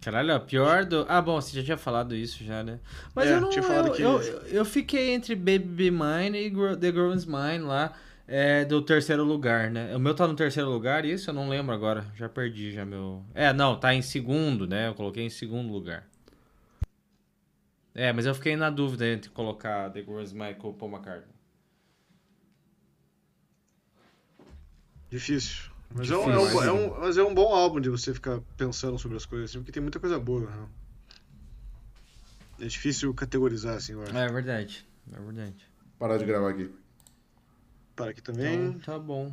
Caralho, pior do. Ah, bom, você já tinha falado isso já, né? Mas É, eu não. tinha falado eu, que- eu, eu fiquei entre Baby Be Mine e The Girl Is Mine lá. É, do terceiro lugar, né? O meu tá no terceiro lugar, isso eu não lembro agora. Já perdi já meu. É, não, tá em segundo, né? Eu coloquei em segundo lugar. É, mas eu fiquei na dúvida entre colocar The Girl Is Mine com o Paul McCartney. Difícil. Mas é, um, é um- é um- mas é um bom álbum de você ficar pensando sobre as coisas, assim, porque tem muita coisa boa. Né? É difícil categorizar, assim, eu acho. É verdade, é verdade. Parar de gravar aqui. Para aqui também. Então, tá bom.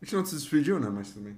A gente não se despediu, né? Mas também.